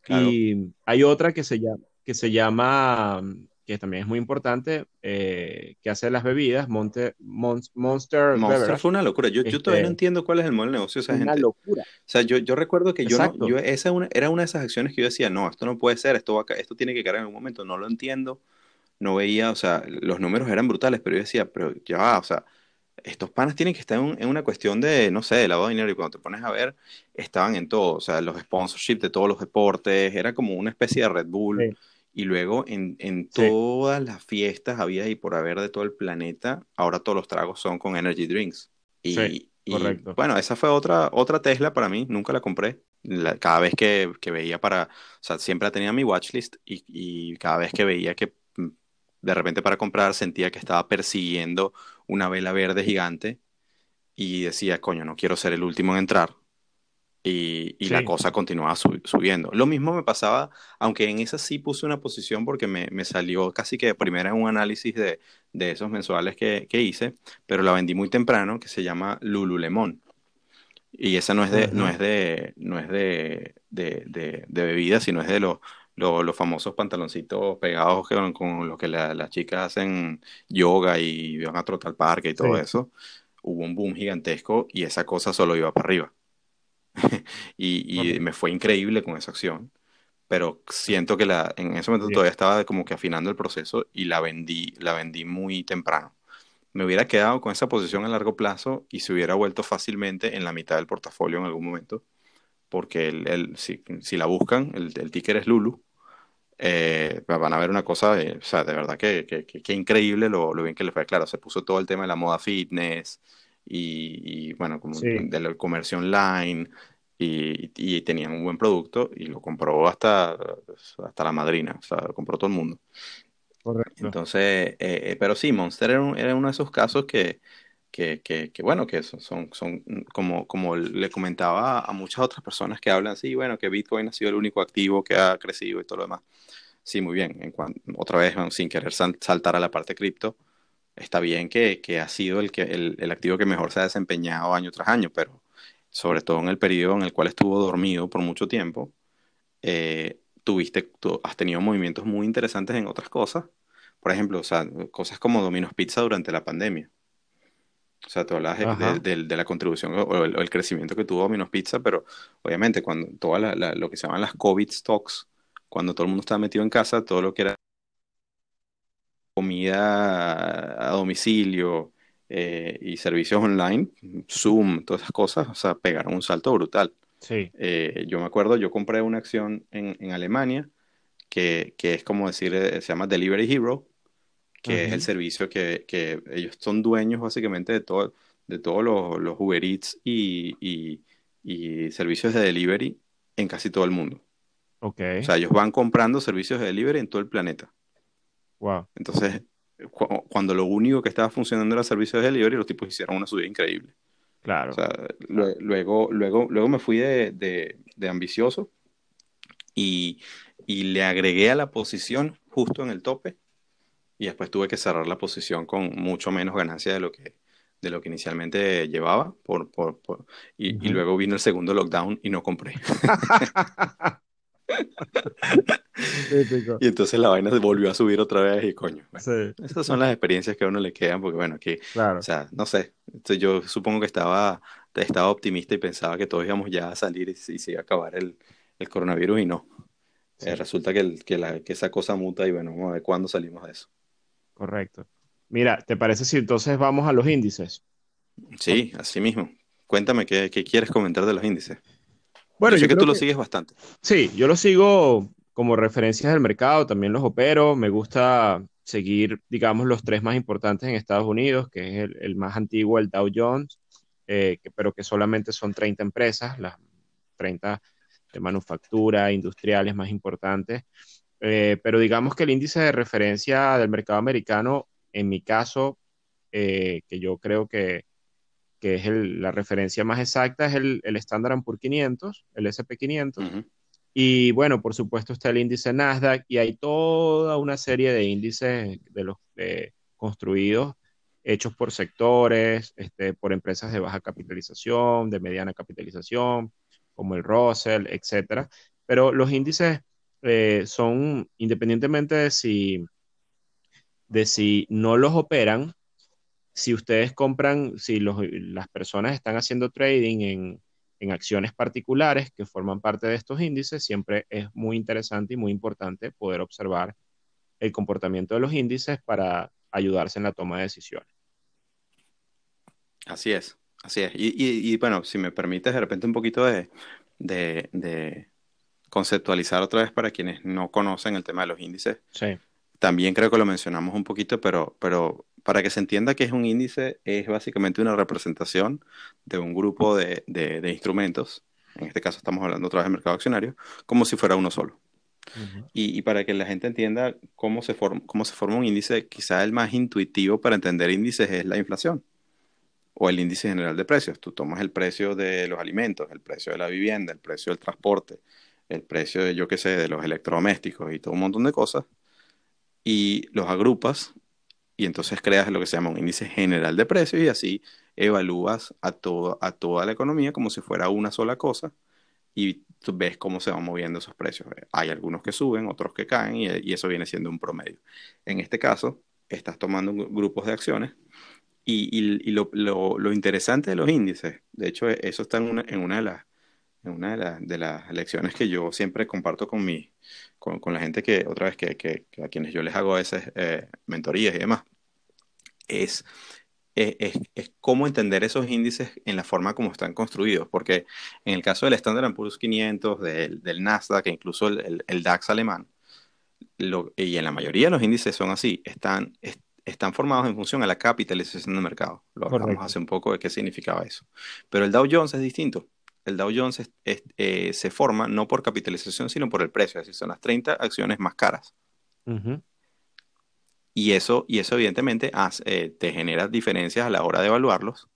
claro. Y hay otra que se llama, que se llama, que también es muy importante, eh, que hace las bebidas, Monte, Mon, Monster. Monster fue una locura. Yo, este, yo, todavía no entiendo cuál es el modelo de negocio de esa una gente. Una locura. O sea, yo, yo recuerdo que yo, no, yo esa una, era una de esas acciones que yo decía, no, esto no puede ser, esto, va, esto tiene que caer en algún momento, no lo entiendo. No veía, o sea, los números eran brutales, pero yo decía, pero ya va, o sea, estos panas tienen que estar en, en, una cuestión de, no sé, de lavado de dinero. Y cuando te pones a ver, estaban en todo. O sea, los sponsorships de todos los deportes. Era como una especie de Red Bull. Sí. Y luego en, todas las fiestas había y por haber de todo el planeta, ahora todos los tragos son con energy drinks. Y, correcto. bueno, esa fue otra, otra Tesla para mí, nunca la compré. cada vez que, veía para, o sea, siempre tenía mi watchlist y, y cada vez que veía que mm, de repente para comprar sentía que estaba persiguiendo una vela verde gigante y decía, coño, no quiero ser el último en entrar y, la cosa continuaba subiendo. Lo mismo me pasaba, aunque en esa sí puse una posición porque me, salió casi que de primera en un análisis de, esos mensuales que, hice, pero la vendí muy temprano, que se llama Lululemon. Y esa no es de, no es de, no es de, de, bebida, sino es de los, los, famosos pantaloncitos pegados con, con los que las chicas hacen yoga y van a trotar al parque y todo eso. Hubo un boom gigantesco y esa cosa solo iba para arriba. y, me fue increíble con esa acción, pero siento que la, en ese momento todavía estaba como que afinando el proceso y la vendí, la vendí muy temprano. Me hubiera quedado con esa posición a largo plazo y se hubiera vuelto fácilmente en la mitad del portafolio en algún momento, porque el, si, si, la buscan, el, el ticker es Lulu. Eh, van a ver una cosa, eh, o sea, de verdad que, que, que, increíble lo, lo, bien que le fue. Claro, se puso todo el tema de la moda fitness, y, bueno, como del comercio online y, y, tenían un buen producto y lo compró hasta, hasta la madrina, o sea, lo compró todo el mundo. Correcto. Entonces, eh, pero sí, Monster era, uno de esos casos que, que, que, bueno, que son, son, como, como le comentaba a muchas otras personas que hablan, sí, bueno, que Bitcoin ha sido el único activo que ha crecido y todo lo demás. Sí, muy bien. En otra vez, sin querer saltar a la parte cripto, está bien que, que ha sido el, que, el, el, activo que mejor se ha desempeñado año tras año, pero sobre todo en el periodo en el cual estuvo dormido por mucho tiempo, eh, tuviste, has tenido movimientos muy interesantes en otras cosas. Por ejemplo, o sea, cosas como Domino's Pizza durante la pandemia. O sea, tú hablas de, de, la contribución o el, crecimiento que tuvo Domino's Pizza, pero obviamente cuando toda la, lo que se llaman las COVID stocks, cuando todo el mundo estaba metido en casa, todo lo que era comida a domicilio eh, y servicios online, Zoom, todas esas cosas, o sea, pegaron un salto brutal. Sí. Eh, yo me acuerdo, yo compré una acción en, en Alemania que, que, es como decir, eh, se llama Delivery Hero, que es el servicio que, que, ellos son dueños básicamente de, todo, de todos los, los Uber Eats y, y, y, servicios de delivery en casi todo el mundo. Okay. O sea, ellos van comprando servicios de delivery en todo el planeta. Entonces, cuando lo único que estaba funcionando era el servicio de delivery, los tipos hicieron una subida increíble. Claro. O sea, luego, luego, luego me fui de, de, ambicioso y, y, le agregué a la posición justo en el tope y después tuve que cerrar la posición con mucho menos ganancia de lo que, de lo que inicialmente llevaba por, por, y, y, luego vino el segundo lockdown y no compré. y entonces la vaina se volvió a subir otra vez y coño. Esas son las experiencias que a uno le quedan porque bueno, aquí, o sea, no sé, yo supongo que estaba, estaba optimista y pensaba que todos íbamos ya a salir y, se iba a acabar el, el coronavirus y no. Eh, resulta que, el, que, la, que esa cosa muta y bueno, vamos a ver cuándo salimos de eso. Correcto. Mira, ¿te parece si entonces vamos a los índices? Sí, así mismo. Cuéntame qué, qué quieres comentar de los índices. Bueno, yo sé que tú lo sigues bastante. Sí, yo lo sigo como referencias del mercado, también los opero. Me gusta seguir, digamos, los tres más importantes en Estados Unidos, que es el, más antiguo, el Dow Jones, eh, pero que solamente son 30 empresas, las 30 de manufactura, industriales más importantes. Eh, pero digamos que el índice de referencia del mercado americano, en mi caso, eh, que yo creo que que es la referencia más exacta, es el, el Standard Poor's 500, el SP500. Y bueno, por supuesto está el índice Nasdaq y hay toda una serie de índices de los construidos, hechos por sectores, este, por empresas de baja capitalización, de mediana capitalización, como el Russell, etcétera. Pero los índices eh, son, independientemente de si, de si no los operan, si ustedes compran, si las personas están haciendo trading en, acciones particulares que forman parte de estos índices, siempre es muy interesante y muy importante poder observar el comportamiento de los índices para ayudarse en la toma de decisiones. Así es, así es. Y, bueno, si me permites de repente un poquito de, conceptualizar otra vez para quienes no conocen el tema de los índices. Sí. También creo que lo mencionamos un poquito, pero, pero para que se entienda que es un índice, es básicamente una representación de un grupo de, de, instrumentos, en este caso estamos hablando otra vez del mercado accionario, como si fuera uno solo. y, y, para que la gente entienda cómo se, forma, cómo se forma un índice, quizá el más intuitivo para entender índices es la inflación o el índice general de precios. Tú tomas el precio de los alimentos, el precio de la vivienda, el precio del transporte, el precio de, yo qué sé, de los electrodomésticos y todo un montón de cosas, y los agrupas y entonces creas lo que se llama un índice general de precios y así evalúas a, todo, a toda la economía como si fuera una sola cosa y tú ves cómo se van moviendo esos precios. Hay algunos que suben, otros que caen y, eso viene siendo un promedio. En este caso, estás tomando grupos de acciones y, lo, interesante de los índices, de hecho eso está en una, de las una de, las lecciones que yo siempre comparto con, mi, con, la gente que, otra vez, que, a quienes yo les hago esas eh, mentorías y demás, es, es, cómo entender esos índices en la forma como están construidos, porque en el caso del Standard Poor's 500, del, del Nasdaq, e incluso el, el, DAX alemán, y en la mayoría de los índices son así, están, están formados en función a la capitalización del mercado. Lo hablamos hace un poco de qué significaba eso. Pero el Dow Jones es distinto el Dow Jones eh, se forma no por capitalización, sino por el precio, es decir, son las 30 acciones más caras. y, eso, y eso evidentemente eh, te genera diferencias a la hora de evaluarlos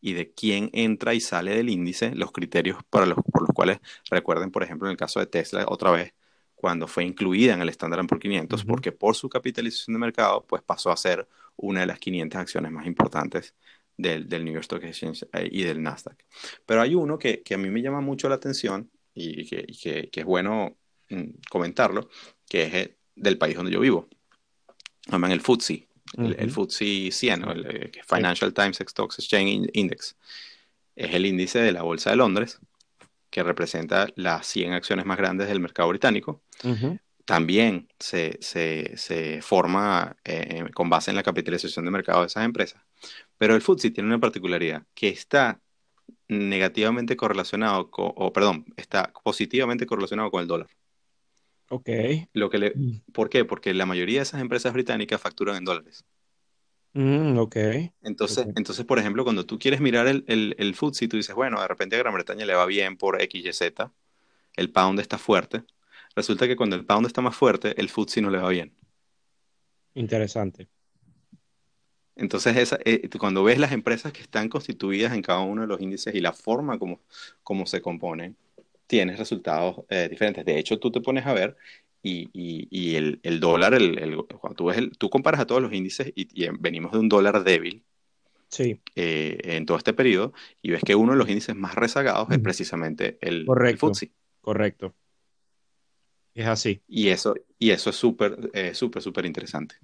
y de quién entra y sale del índice, los criterios para los, por los cuales, recuerden, por ejemplo, en el caso de Tesla, otra vez, cuando fue incluida en el Standard Poor's 500, porque por su capitalización de mercado, pues pasó a ser una de las 500 acciones más importantes del, New York Stock Exchange eh, y del Nasdaq. Pero hay uno que, a mí me llama mucho la atención y que, es bueno mm, comentarlo, que es eh, del país donde yo vivo. Llaman el FTSE, el, FTSE 100, el, eh, Financial Times Stocks Exchange Index. Es el índice de la Bolsa de Londres, que representa las 100 acciones más grandes del mercado británico. También se, forma con base en la capitalización de mercado de esas empresas. Pero el FTSE tiene una particularidad, que está negativamente correlacionado, o perdón, está positivamente correlacionado con el dólar. Ok. Lo que le, mm. ¿Por qué? Porque la mayoría de esas empresas británicas facturan en dólares. Mm, ok. Entonces, entonces, por ejemplo, cuando tú quieres mirar el, el, el FTSE, tú dices, bueno, de repente a Gran Bretaña le va bien por X, Y, Z, el pound está fuerte. Resulta que cuando el pound está más fuerte, el FTSE no le va bien. Interesante. Entonces, esa, eh, cuando ves las empresas que están constituidas en cada uno de los índices y la forma como, como se componen, tienes resultados eh, diferentes. De hecho, tú te pones a ver y, y, el, el, dólar, el, el, cuando tú, ves el, tú comparas a todos los índices y, venimos de un dólar débil sí. Eh, en todo este periodo y ves que uno de los índices más rezagados es precisamente el, correcto, FTSE. Correcto. Es así. Y eso, y eso es súper, súper, súper interesante.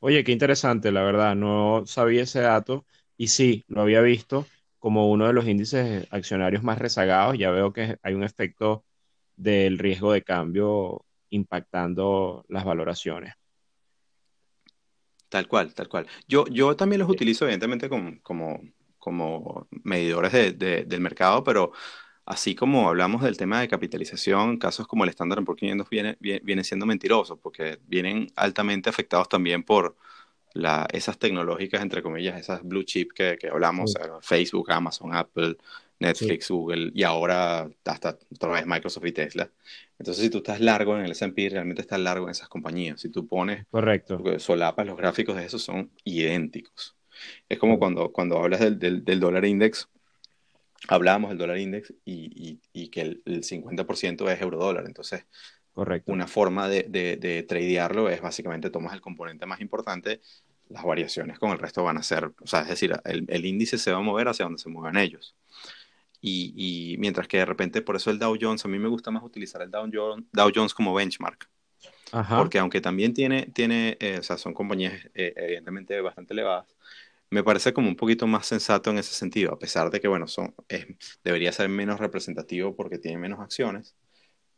Oye, qué interesante, la verdad, no sabía ese dato y sí, lo había visto como uno de los índices accionarios más rezagados. Ya veo que hay un efecto del riesgo de cambio impactando las valoraciones. Tal cual, tal cual. Yo, yo también los utilizo evidentemente como, como, como medidores del mercado, pero Así como hablamos del tema de capitalización, casos como el Standard Poor's 500 viene, viene, siendo mentirosos porque vienen altamente afectados también por la, esas tecnológicas, entre comillas, esas blue chip que, que hablamos, Facebook, Amazon, Apple, Netflix, Google y ahora hasta otra vez Microsoft y Tesla. Entonces, si tú estás largo en el S&P, realmente estás largo en esas compañías. Si tú pones, Correcto. solapas, los gráficos de esos son idénticos. Es como cuando, cuando hablas del, del, del dólar index, hablábamos del dólar index y, y, que el, 50% es euro dólar. Entonces, Correcto. una forma de, de, tradearlo es básicamente tomas el componente más importante, las variaciones con el resto van a ser, o sea, es decir, el, el índice se va a mover hacia donde se muevan ellos. Y, y, mientras que de repente, por eso el Dow Jones, a mí me gusta más utilizar el Dow Jones, Dow Jones como benchmark. Ajá. Porque aunque también tiene, tiene eh, o sea, son compañías eh, evidentemente bastante elevadas, me parece como un poquito más sensato en ese sentido, a pesar de que, bueno, son, debería ser menos representativo porque tiene menos acciones,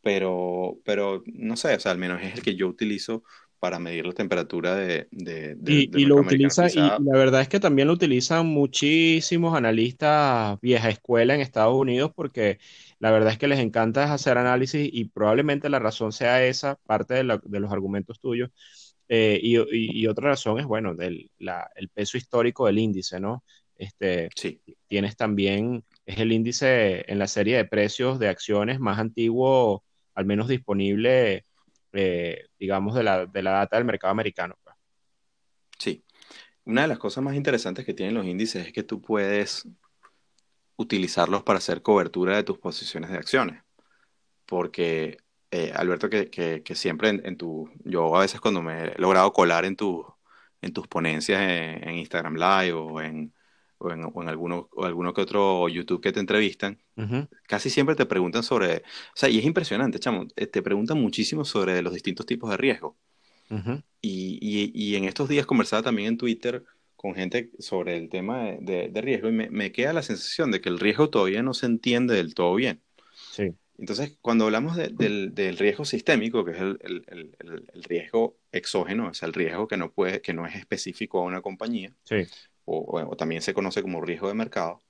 pero, pero no sé, o sea, al menos es el que yo utilizo para medir la temperatura de, de, y, lo utiliza y, la verdad es que también lo utilizan muchísimos analistas vieja escuela en Estados Unidos porque la verdad es que les encanta hacer análisis y probablemente la razón sea esa, parte de, los argumentos tuyos. Eh, y, otra razón es, bueno, del, el peso histórico del índice, ¿no? Este, sí. Tienes también, es el índice en la serie de precios de acciones más antiguo, al menos disponible eh, digamos, de la, de la data del mercado americano. Pues. Sí. Una de las cosas más interesantes que tienen los índices es que tú puedes utilizarlos para hacer cobertura de tus posiciones de acciones. Porque, eh, Alberto, que, que, siempre en, tu, yo a veces cuando me he logrado colar en, tu, en tus ponencias en Instagram Live o en, o en, o alguno, o alguno que otro YouTube que te entrevistan, casi siempre te preguntan sobre, o sea, y es impresionante, chamo, eh, te preguntan muchísimo sobre los distintos tipos de riesgo. y, y, y, en estos días conversaba también en Twitter con gente sobre el tema de, de, riesgo y me, me, queda la sensación de que el riesgo todavía no se entiende del todo bien. Entonces, cuando hablamos del, del, riesgo sistémico, que es el, el, el, riesgo exógeno, o sea, el riesgo que no, puede, que no es específico a una compañía, sí o, también se conoce como riesgo de mercado,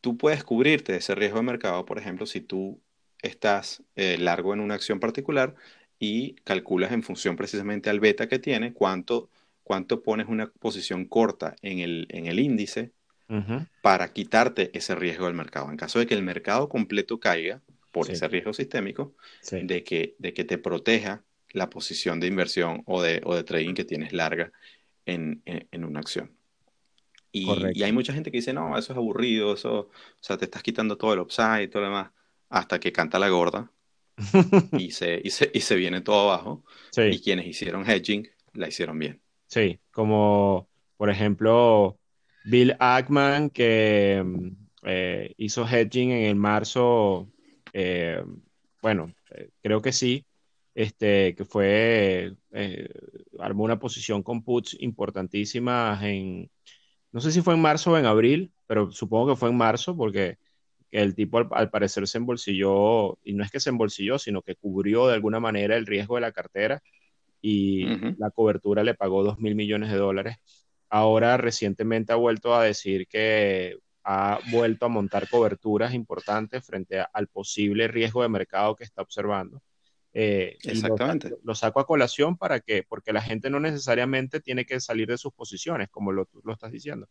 tú puedes cubrirte de ese riesgo de mercado, por ejemplo, si tú estás eh, largo en una acción particular y calculas en función precisamente al beta que tiene, cuánto, cuánto pones una posición corta en el, en el índice para quitarte ese riesgo del mercado. En caso de que el mercado completo caiga por ese riesgo sistémico, de, que, de que te proteja la posición de inversión o de, o de trading que tienes larga en, en una acción. Y, hay mucha gente que dice, no, eso es aburrido, eso, o sea, te estás quitando todo el upside y todo lo demás, hasta que canta la gorda y, se, y, se, y se viene todo abajo. Y quienes hicieron hedging la hicieron bien. Sí, como por ejemplo Bill Ackman, que mm, eh, hizo hedging en el marzo, eh, bueno, eh, creo que sí, este, que fue, armó una posición con puts importantísimas en no sé si fue en marzo o en abril, pero supongo que fue en marzo porque el tipo al, parecer se embolsilló, y no es que se embolsilló, sino que cubrió de alguna manera el riesgo de la cartera y la cobertura le pagó 2 mil millones de dólares. Ahora recientemente ha vuelto a decir que ha vuelto a montar coberturas importantes frente al posible riesgo de mercado que está observando. Eh, Exactamente. Lo, saco a colación para que, porque la gente no necesariamente tiene que salir de sus posiciones, como lo, lo estás diciendo.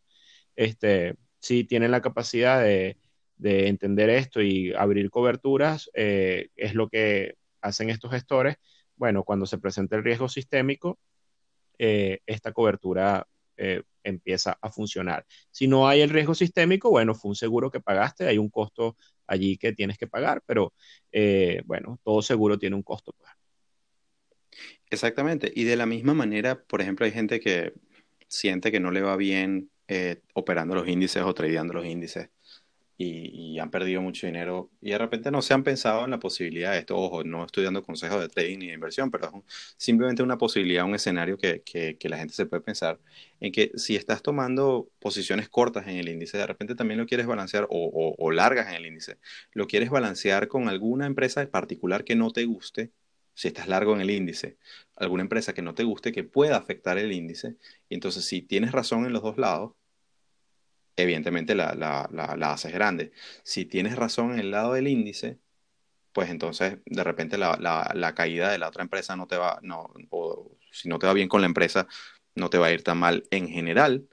Este, si tienen la capacidad de, de entender esto y abrir coberturas, eh, es lo que hacen estos gestores. Bueno, cuando se presenta el riesgo sistémico, eh, esta cobertura empieza a funcionar. Si no hay el riesgo sistémico, bueno, fue un seguro que pagaste, hay un costo allí que tienes que pagar, pero eh, bueno, todo seguro tiene un costo. Pues. Exactamente, y de la misma manera, por ejemplo, hay gente que siente que no le va bien eh, operando los índices o tradeando los índices y, han perdido mucho dinero y de repente no se han pensado en la posibilidad de esto. Ojo, no estoy dando consejos de trading ni de inversión, pero es simplemente una posibilidad, un escenario que, que, la gente se puede pensar en que si estás tomando posiciones cortas en el índice, de repente también lo quieres balancear o, largas en el índice, lo quieres balancear con alguna empresa particular que no te guste si estás largo en el índice, alguna empresa que no te guste que pueda afectar el índice. Y entonces, si tienes razón en los dos lados, evidentemente la, la, la, haces grande. Si tienes razón en el lado del índice, pues entonces de repente la, caída de la otra empresa no te va, no, o si no te va bien con la empresa, no te va a ir tan mal en general,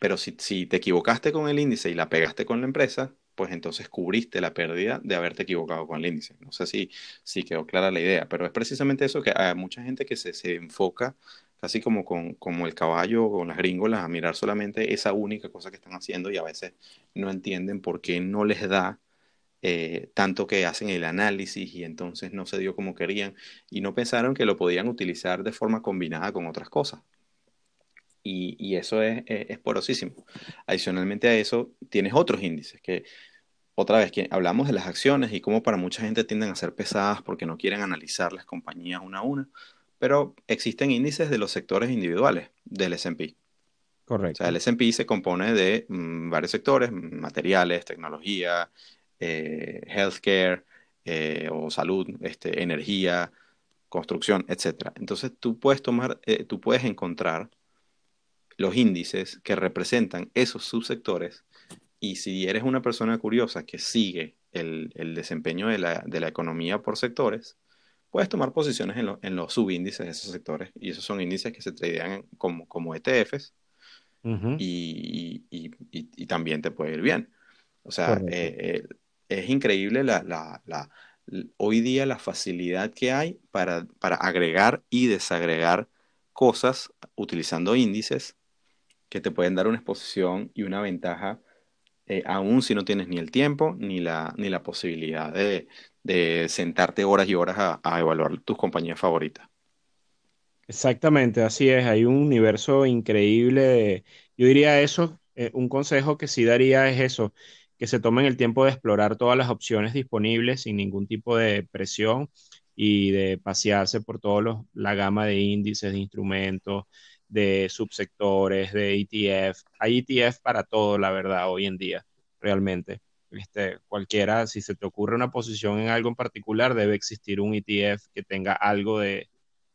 pero si, si te equivocaste con el índice y la pegaste con la empresa, pues entonces cubriste la pérdida de haberte equivocado con el índice. No sé si, si quedó clara la idea, pero es precisamente eso que hay mucha gente que se, se enfoca casi como con como el caballo o las gringolas, a mirar solamente esa única cosa que están haciendo y a veces no entienden por qué no les da eh, tanto que hacen el análisis y entonces no se dio como querían y no pensaron que lo podían utilizar de forma combinada con otras cosas. Y, y eso es, es, porosísimo. Adicionalmente a eso, tienes otros índices que, otra vez, que hablamos de las acciones y cómo para mucha gente tienden a ser pesadas porque no quieren analizar las compañías una a una pero existen índices de los sectores individuales del S&P. Correcto. O sea, el S&P se compone de mm, varios sectores, materiales, tecnología, eh, healthcare eh, o salud, este, energía, construcción, etc. Entonces tú puedes tomar, eh, tú puedes encontrar los índices que representan esos subsectores y si eres una persona curiosa que sigue el, desempeño de la, economía por sectores, puedes tomar posiciones en, los subíndices de esos sectores y esos son índices que se tradean como, como ETFs y, también te puede ir bien. O sea, eh, eh, es increíble la, hoy día la facilidad que hay para, para agregar y desagregar cosas utilizando índices que te pueden dar una exposición y una ventaja, eh, aún si no tienes ni el tiempo ni la, ni la posibilidad de, sentarte horas y horas a, evaluar tus compañías favoritas. Exactamente, así es. Hay un universo increíble. yo diría eso, eh, un consejo que sí daría es eso, que se tomen el tiempo de explorar todas las opciones disponibles sin ningún tipo de presión y de pasearse por toda la gama de índices, de instrumentos, de subsectores, de ETF. Hay ETF para todo, la verdad, hoy en día, realmente. Este, cualquiera, si se te ocurre una posición en algo en particular, debe existir un ETF que tenga algo de,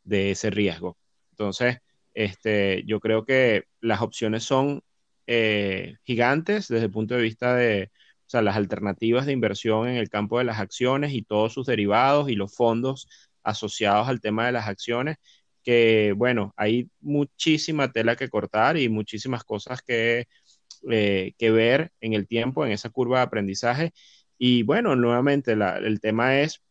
ese riesgo. Entonces, este, yo creo que las opciones son eh, gigantes desde el punto de vista de o sea, las alternativas de inversión en el campo de las acciones y todos sus derivados y los fondos asociados al tema de las acciones que, bueno, hay muchísima tela que cortar y muchísimas cosas que, eh, que ver en el tiempo, en esa curva de aprendizaje. Y bueno, nuevamente el tema es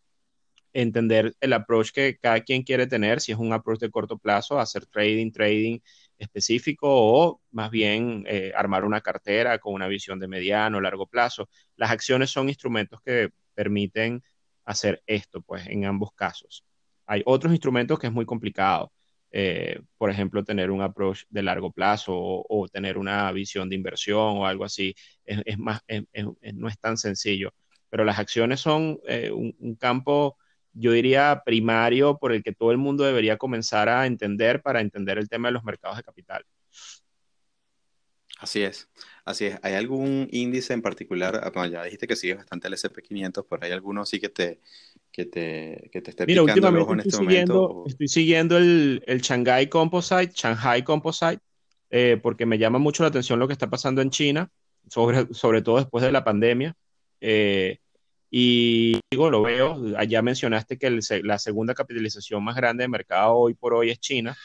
entender el approach que cada quien quiere tener, si es un approach de corto plazo, hacer trading, trading específico o más bien eh, armar una cartera con una visión de mediano, largo plazo. Las acciones son instrumentos que permiten hacer esto, pues, en ambos casos. Hay otros instrumentos que es muy complicado. Eh, por ejemplo, tener un approach de largo plazo o, tener una visión de inversión o algo así, es, más, no es tan sencillo. Pero las acciones son eh, un, campo, yo diría, primario por el que todo el mundo debería comenzar a entender para entender el tema de los mercados de capital. Así es, así es. ¿Hay algún índice en particular? Ah, ya dijiste que sigues bastante el SP500, pero ¿hay alguno sí que te, que te, que te esté Mira, picando el ojo en este momento? Estoy siguiendo el, el Shanghai Composite, Shanghai Composite, eh, porque me llama mucho la atención lo que está pasando en China, sobre, sobre todo después de la pandemia. Eh, y digo, lo veo, allá mencionaste que la segunda capitalización más grande de mercado hoy por hoy es China.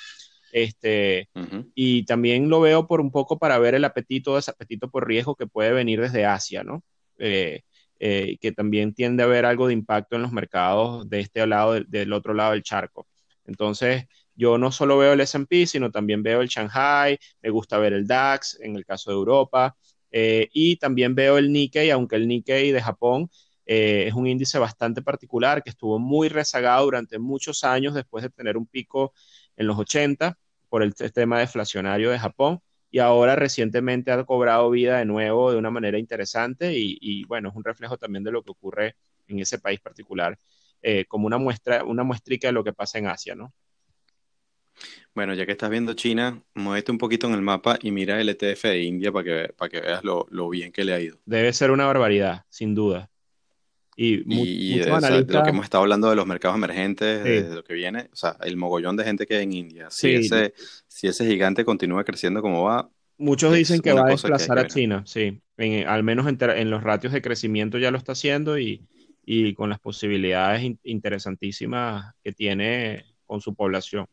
Este, Y también lo veo por un poco para ver el apetito, ese apetito por riesgo que puede venir desde Asia, ¿no? Eh, eh, que también tiende a haber algo de impacto en los mercados de este lado, del, otro lado del charco. Entonces, yo no solo veo el S&P, sino también veo el Shanghai, me gusta ver el DAX en el caso de Europa, eh, y también veo el Nikkei, aunque el Nikkei de Japón eh, es un índice bastante particular que estuvo muy rezagado durante muchos años después de tener un pico en los 80 por el tema deflacionario de Japón y ahora recientemente ha cobrado vida de nuevo de una manera interesante y, bueno, es un reflejo también de lo que ocurre en ese país particular, eh, como una muestra, una muestrica de lo que pasa en Asia, ¿no? Bueno, ya que estás viendo China, muévete un poquito en el mapa y mira el ETF de India para que, para que veas lo, bien que le ha ido. Debe ser una barbaridad, sin duda. Y, y, de, lo que hemos estado hablando de los mercados emergentes, de, lo que viene, o sea, el mogollón de gente que hay en India. Si, ese, si ese gigante continúa creciendo como va. Muchos dicen que va a desplazar a China, sí. al menos en, los ratios de crecimiento ya lo está haciendo y, y con las posibilidades interesantísimas que tiene con su población.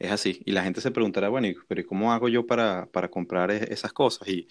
Es así. Y la gente se preguntará, bueno, pero ¿cómo hago yo para, comprar e-, esas cosas? Y,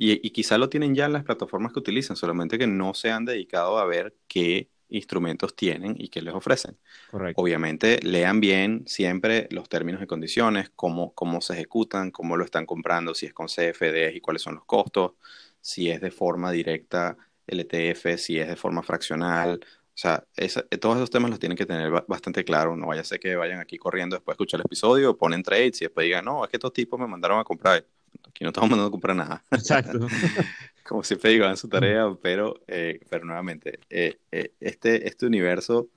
y, quizá lo tienen ya en las plataformas que utilizan, solamente que no se han dedicado a ver qué instrumentos tienen y qué les ofrecen. Correcto. Obviamente, lean bien siempre los términos y condiciones, cómo, cómo se ejecutan, cómo lo están comprando, si es con CFDs y cuáles son los costos, si es de forma directa el ETF, si es de forma fraccional, o sea, eh, todos esos temas los tienen que tener bastante claro. No vaya a ser que vayan aquí corriendo después de escuchar el episodio, ponen trades y después digan, no, es que estos tipos me mandaron a comprar. Aquí no estamos mandando a comprar nada. Exacto. Como siempre digo, en su tarea, pero, eh, pero nuevamente, eh, este, este universo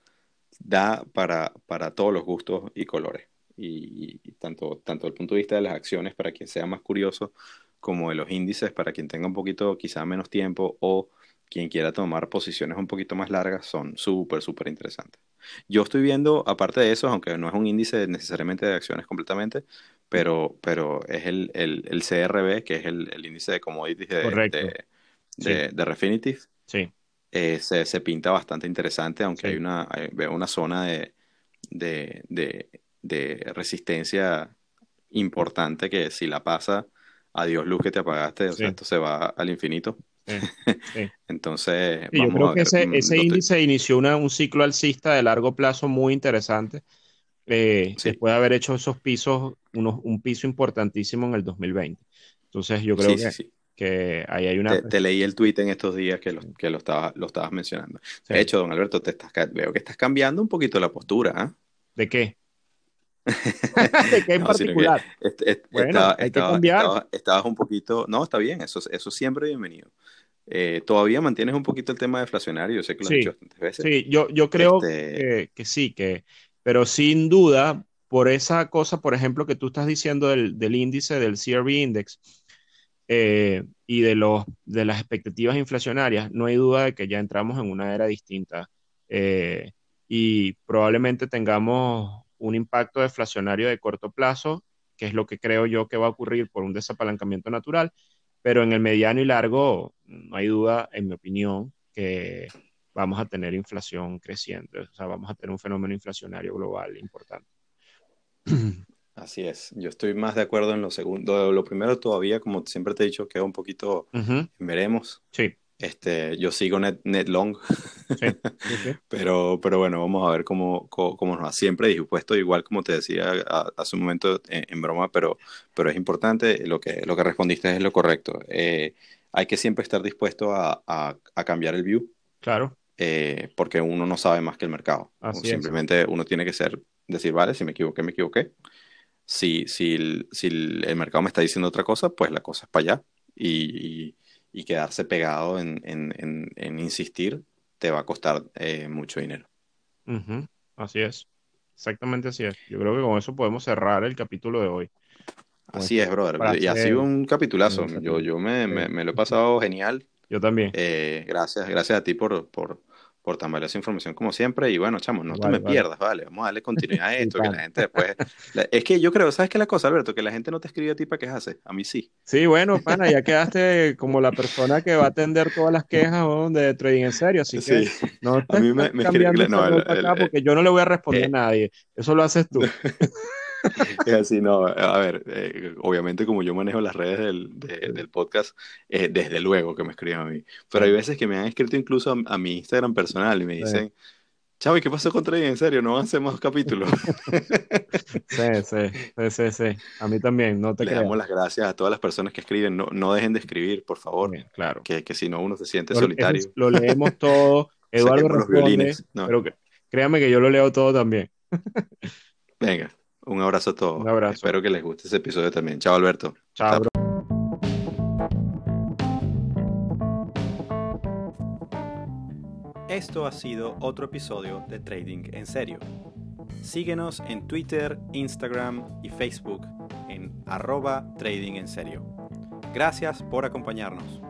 da para, para todos los gustos y colores. Y, tanto, tanto el punto de vista de las acciones, para quien sea más curioso, como de los índices, para quien tenga un poquito, quizá menos tiempo, o quien quiera tomar posiciones un poquito más largas son súper, súper interesantes. Yo estoy viendo, aparte de eso, aunque no es un índice necesariamente de acciones completamente, pero, pero es el, el, el CRB, que es el, el, índice de commodities de, de, de, de, Refinitiv. Sí. Eh, se, se, pinta bastante interesante, aunque sí. hay una, hay, veo una zona de, de, de, resistencia importante que si la pasa, adiós luz que te apagaste, o sea, esto se va al infinito. Sí, sí. Entonces, sí, yo creo que ese, ese índice te... inició una, un ciclo alcista de largo plazo muy interesante. Eh, después de haber hecho esos pisos, unos, un piso importantísimo en el 2020. Entonces, yo creo que, que, ahí hay una. Te, te, leí el tweet en estos días que lo, que lo, estaba, lo estabas mencionando. De hecho, don Alberto, te estás, veo que estás cambiando un poquito la postura. ¿eh? ¿De qué? ¿De qué en no, particular? Est est bueno, estaba, hay estaba, que cambiar. Estaba, estabas un poquito. No, está bien, eso, eso siempre bienvenido. Eh, todavía mantienes un poquito el tema deflacionario, yo sé que lo sí, has dicho bastantes veces. Sí, yo, yo creo este... que, que, sí, que, pero sin duda, por esa cosa, por ejemplo, que tú estás diciendo del, del índice, del CRB Index, eh, y de, los, de las expectativas inflacionarias, no hay duda de que ya entramos en una era distinta eh, y probablemente tengamos un impacto deflacionario de corto plazo, que es lo que creo yo que va a ocurrir por un desapalancamiento natural, pero en el mediano y largo no hay duda, en mi opinión, que vamos a tener inflación creciente, o sea, vamos a tener un fenómeno inflacionario global importante. Así es, yo estoy más de acuerdo en lo segundo. Lo primero todavía, como siempre te he dicho, queda un poquito, uh -huh. veremos. Sí. Este, yo sigo net, net long, sí, sí, sí. pero, pero bueno, vamos a ver cómo, cómo, cómo, nos va. Siempre dispuesto, igual como te decía hace un momento en, en, broma, pero, pero es importante, lo que, lo que respondiste es lo correcto. Eh, hay que siempre estar dispuesto a, a, a cambiar el view. Claro. Eh, porque uno no sabe más que el mercado. Así Simplemente es. uno tiene que ser, decir, vale, si me equivoqué, me equivoqué. Si, si, el, si el, el mercado me está diciendo otra cosa, pues la cosa es para allá. Y, y, y quedarse pegado en, en, en, en, insistir te va a costar eh, mucho dinero. Uh -huh. Así es. Exactamente así es. Yo creo que con eso podemos cerrar el capítulo de hoy. Así es, brother. Y ha sido un capitulazo. Yo, yo me, me, me, lo he pasado genial. Yo también. Eh, gracias, gracias a ti por, por, por tan valiosa información como siempre. Y bueno, chamo, no vale, te me vale. pierdas, vale. Vamos a darle continuidad a esto, que la gente después. La... es que yo creo, ¿sabes qué es la cosa, Alberto? Que la gente no te escribe a ti para quejarse. A mí sí. Sí, bueno, pana, ya quedaste como la persona que va a atender todas las quejas ¿no? de trading en serio. Así que sí. no a mí me, me escribe, no, el, el, acá porque yo no le voy a responder eh, a nadie. Eso lo haces tú. es así, no, a ver, eh, obviamente como yo manejo las redes del, de, del podcast, eh, desde luego que me escriben a mí, pero hay veces que me han escrito incluso a, a mi Instagram personal y me dicen, Chavo, ¿y qué pasó con Trading en serio? ¿No hacemos capítulos? sí, sí, sí, sí, sí, a mí también, no te Le creas. damos las gracias a todas las personas que escriben, no, no dejen de escribir, por favor, Bien, claro. que, que si no uno se siente lo, solitario. Lo leemos todo, Eduardo responde, no. pero que, créame que yo lo leo todo también. Venga. Un abrazo a todos. Espero que les guste ese episodio también. Chao, Alberto. Chao. Esto ha sido otro episodio de Trading en Serio. Síguenos en Twitter, Instagram y Facebook en arroba Trading Serio. Gracias por acompañarnos.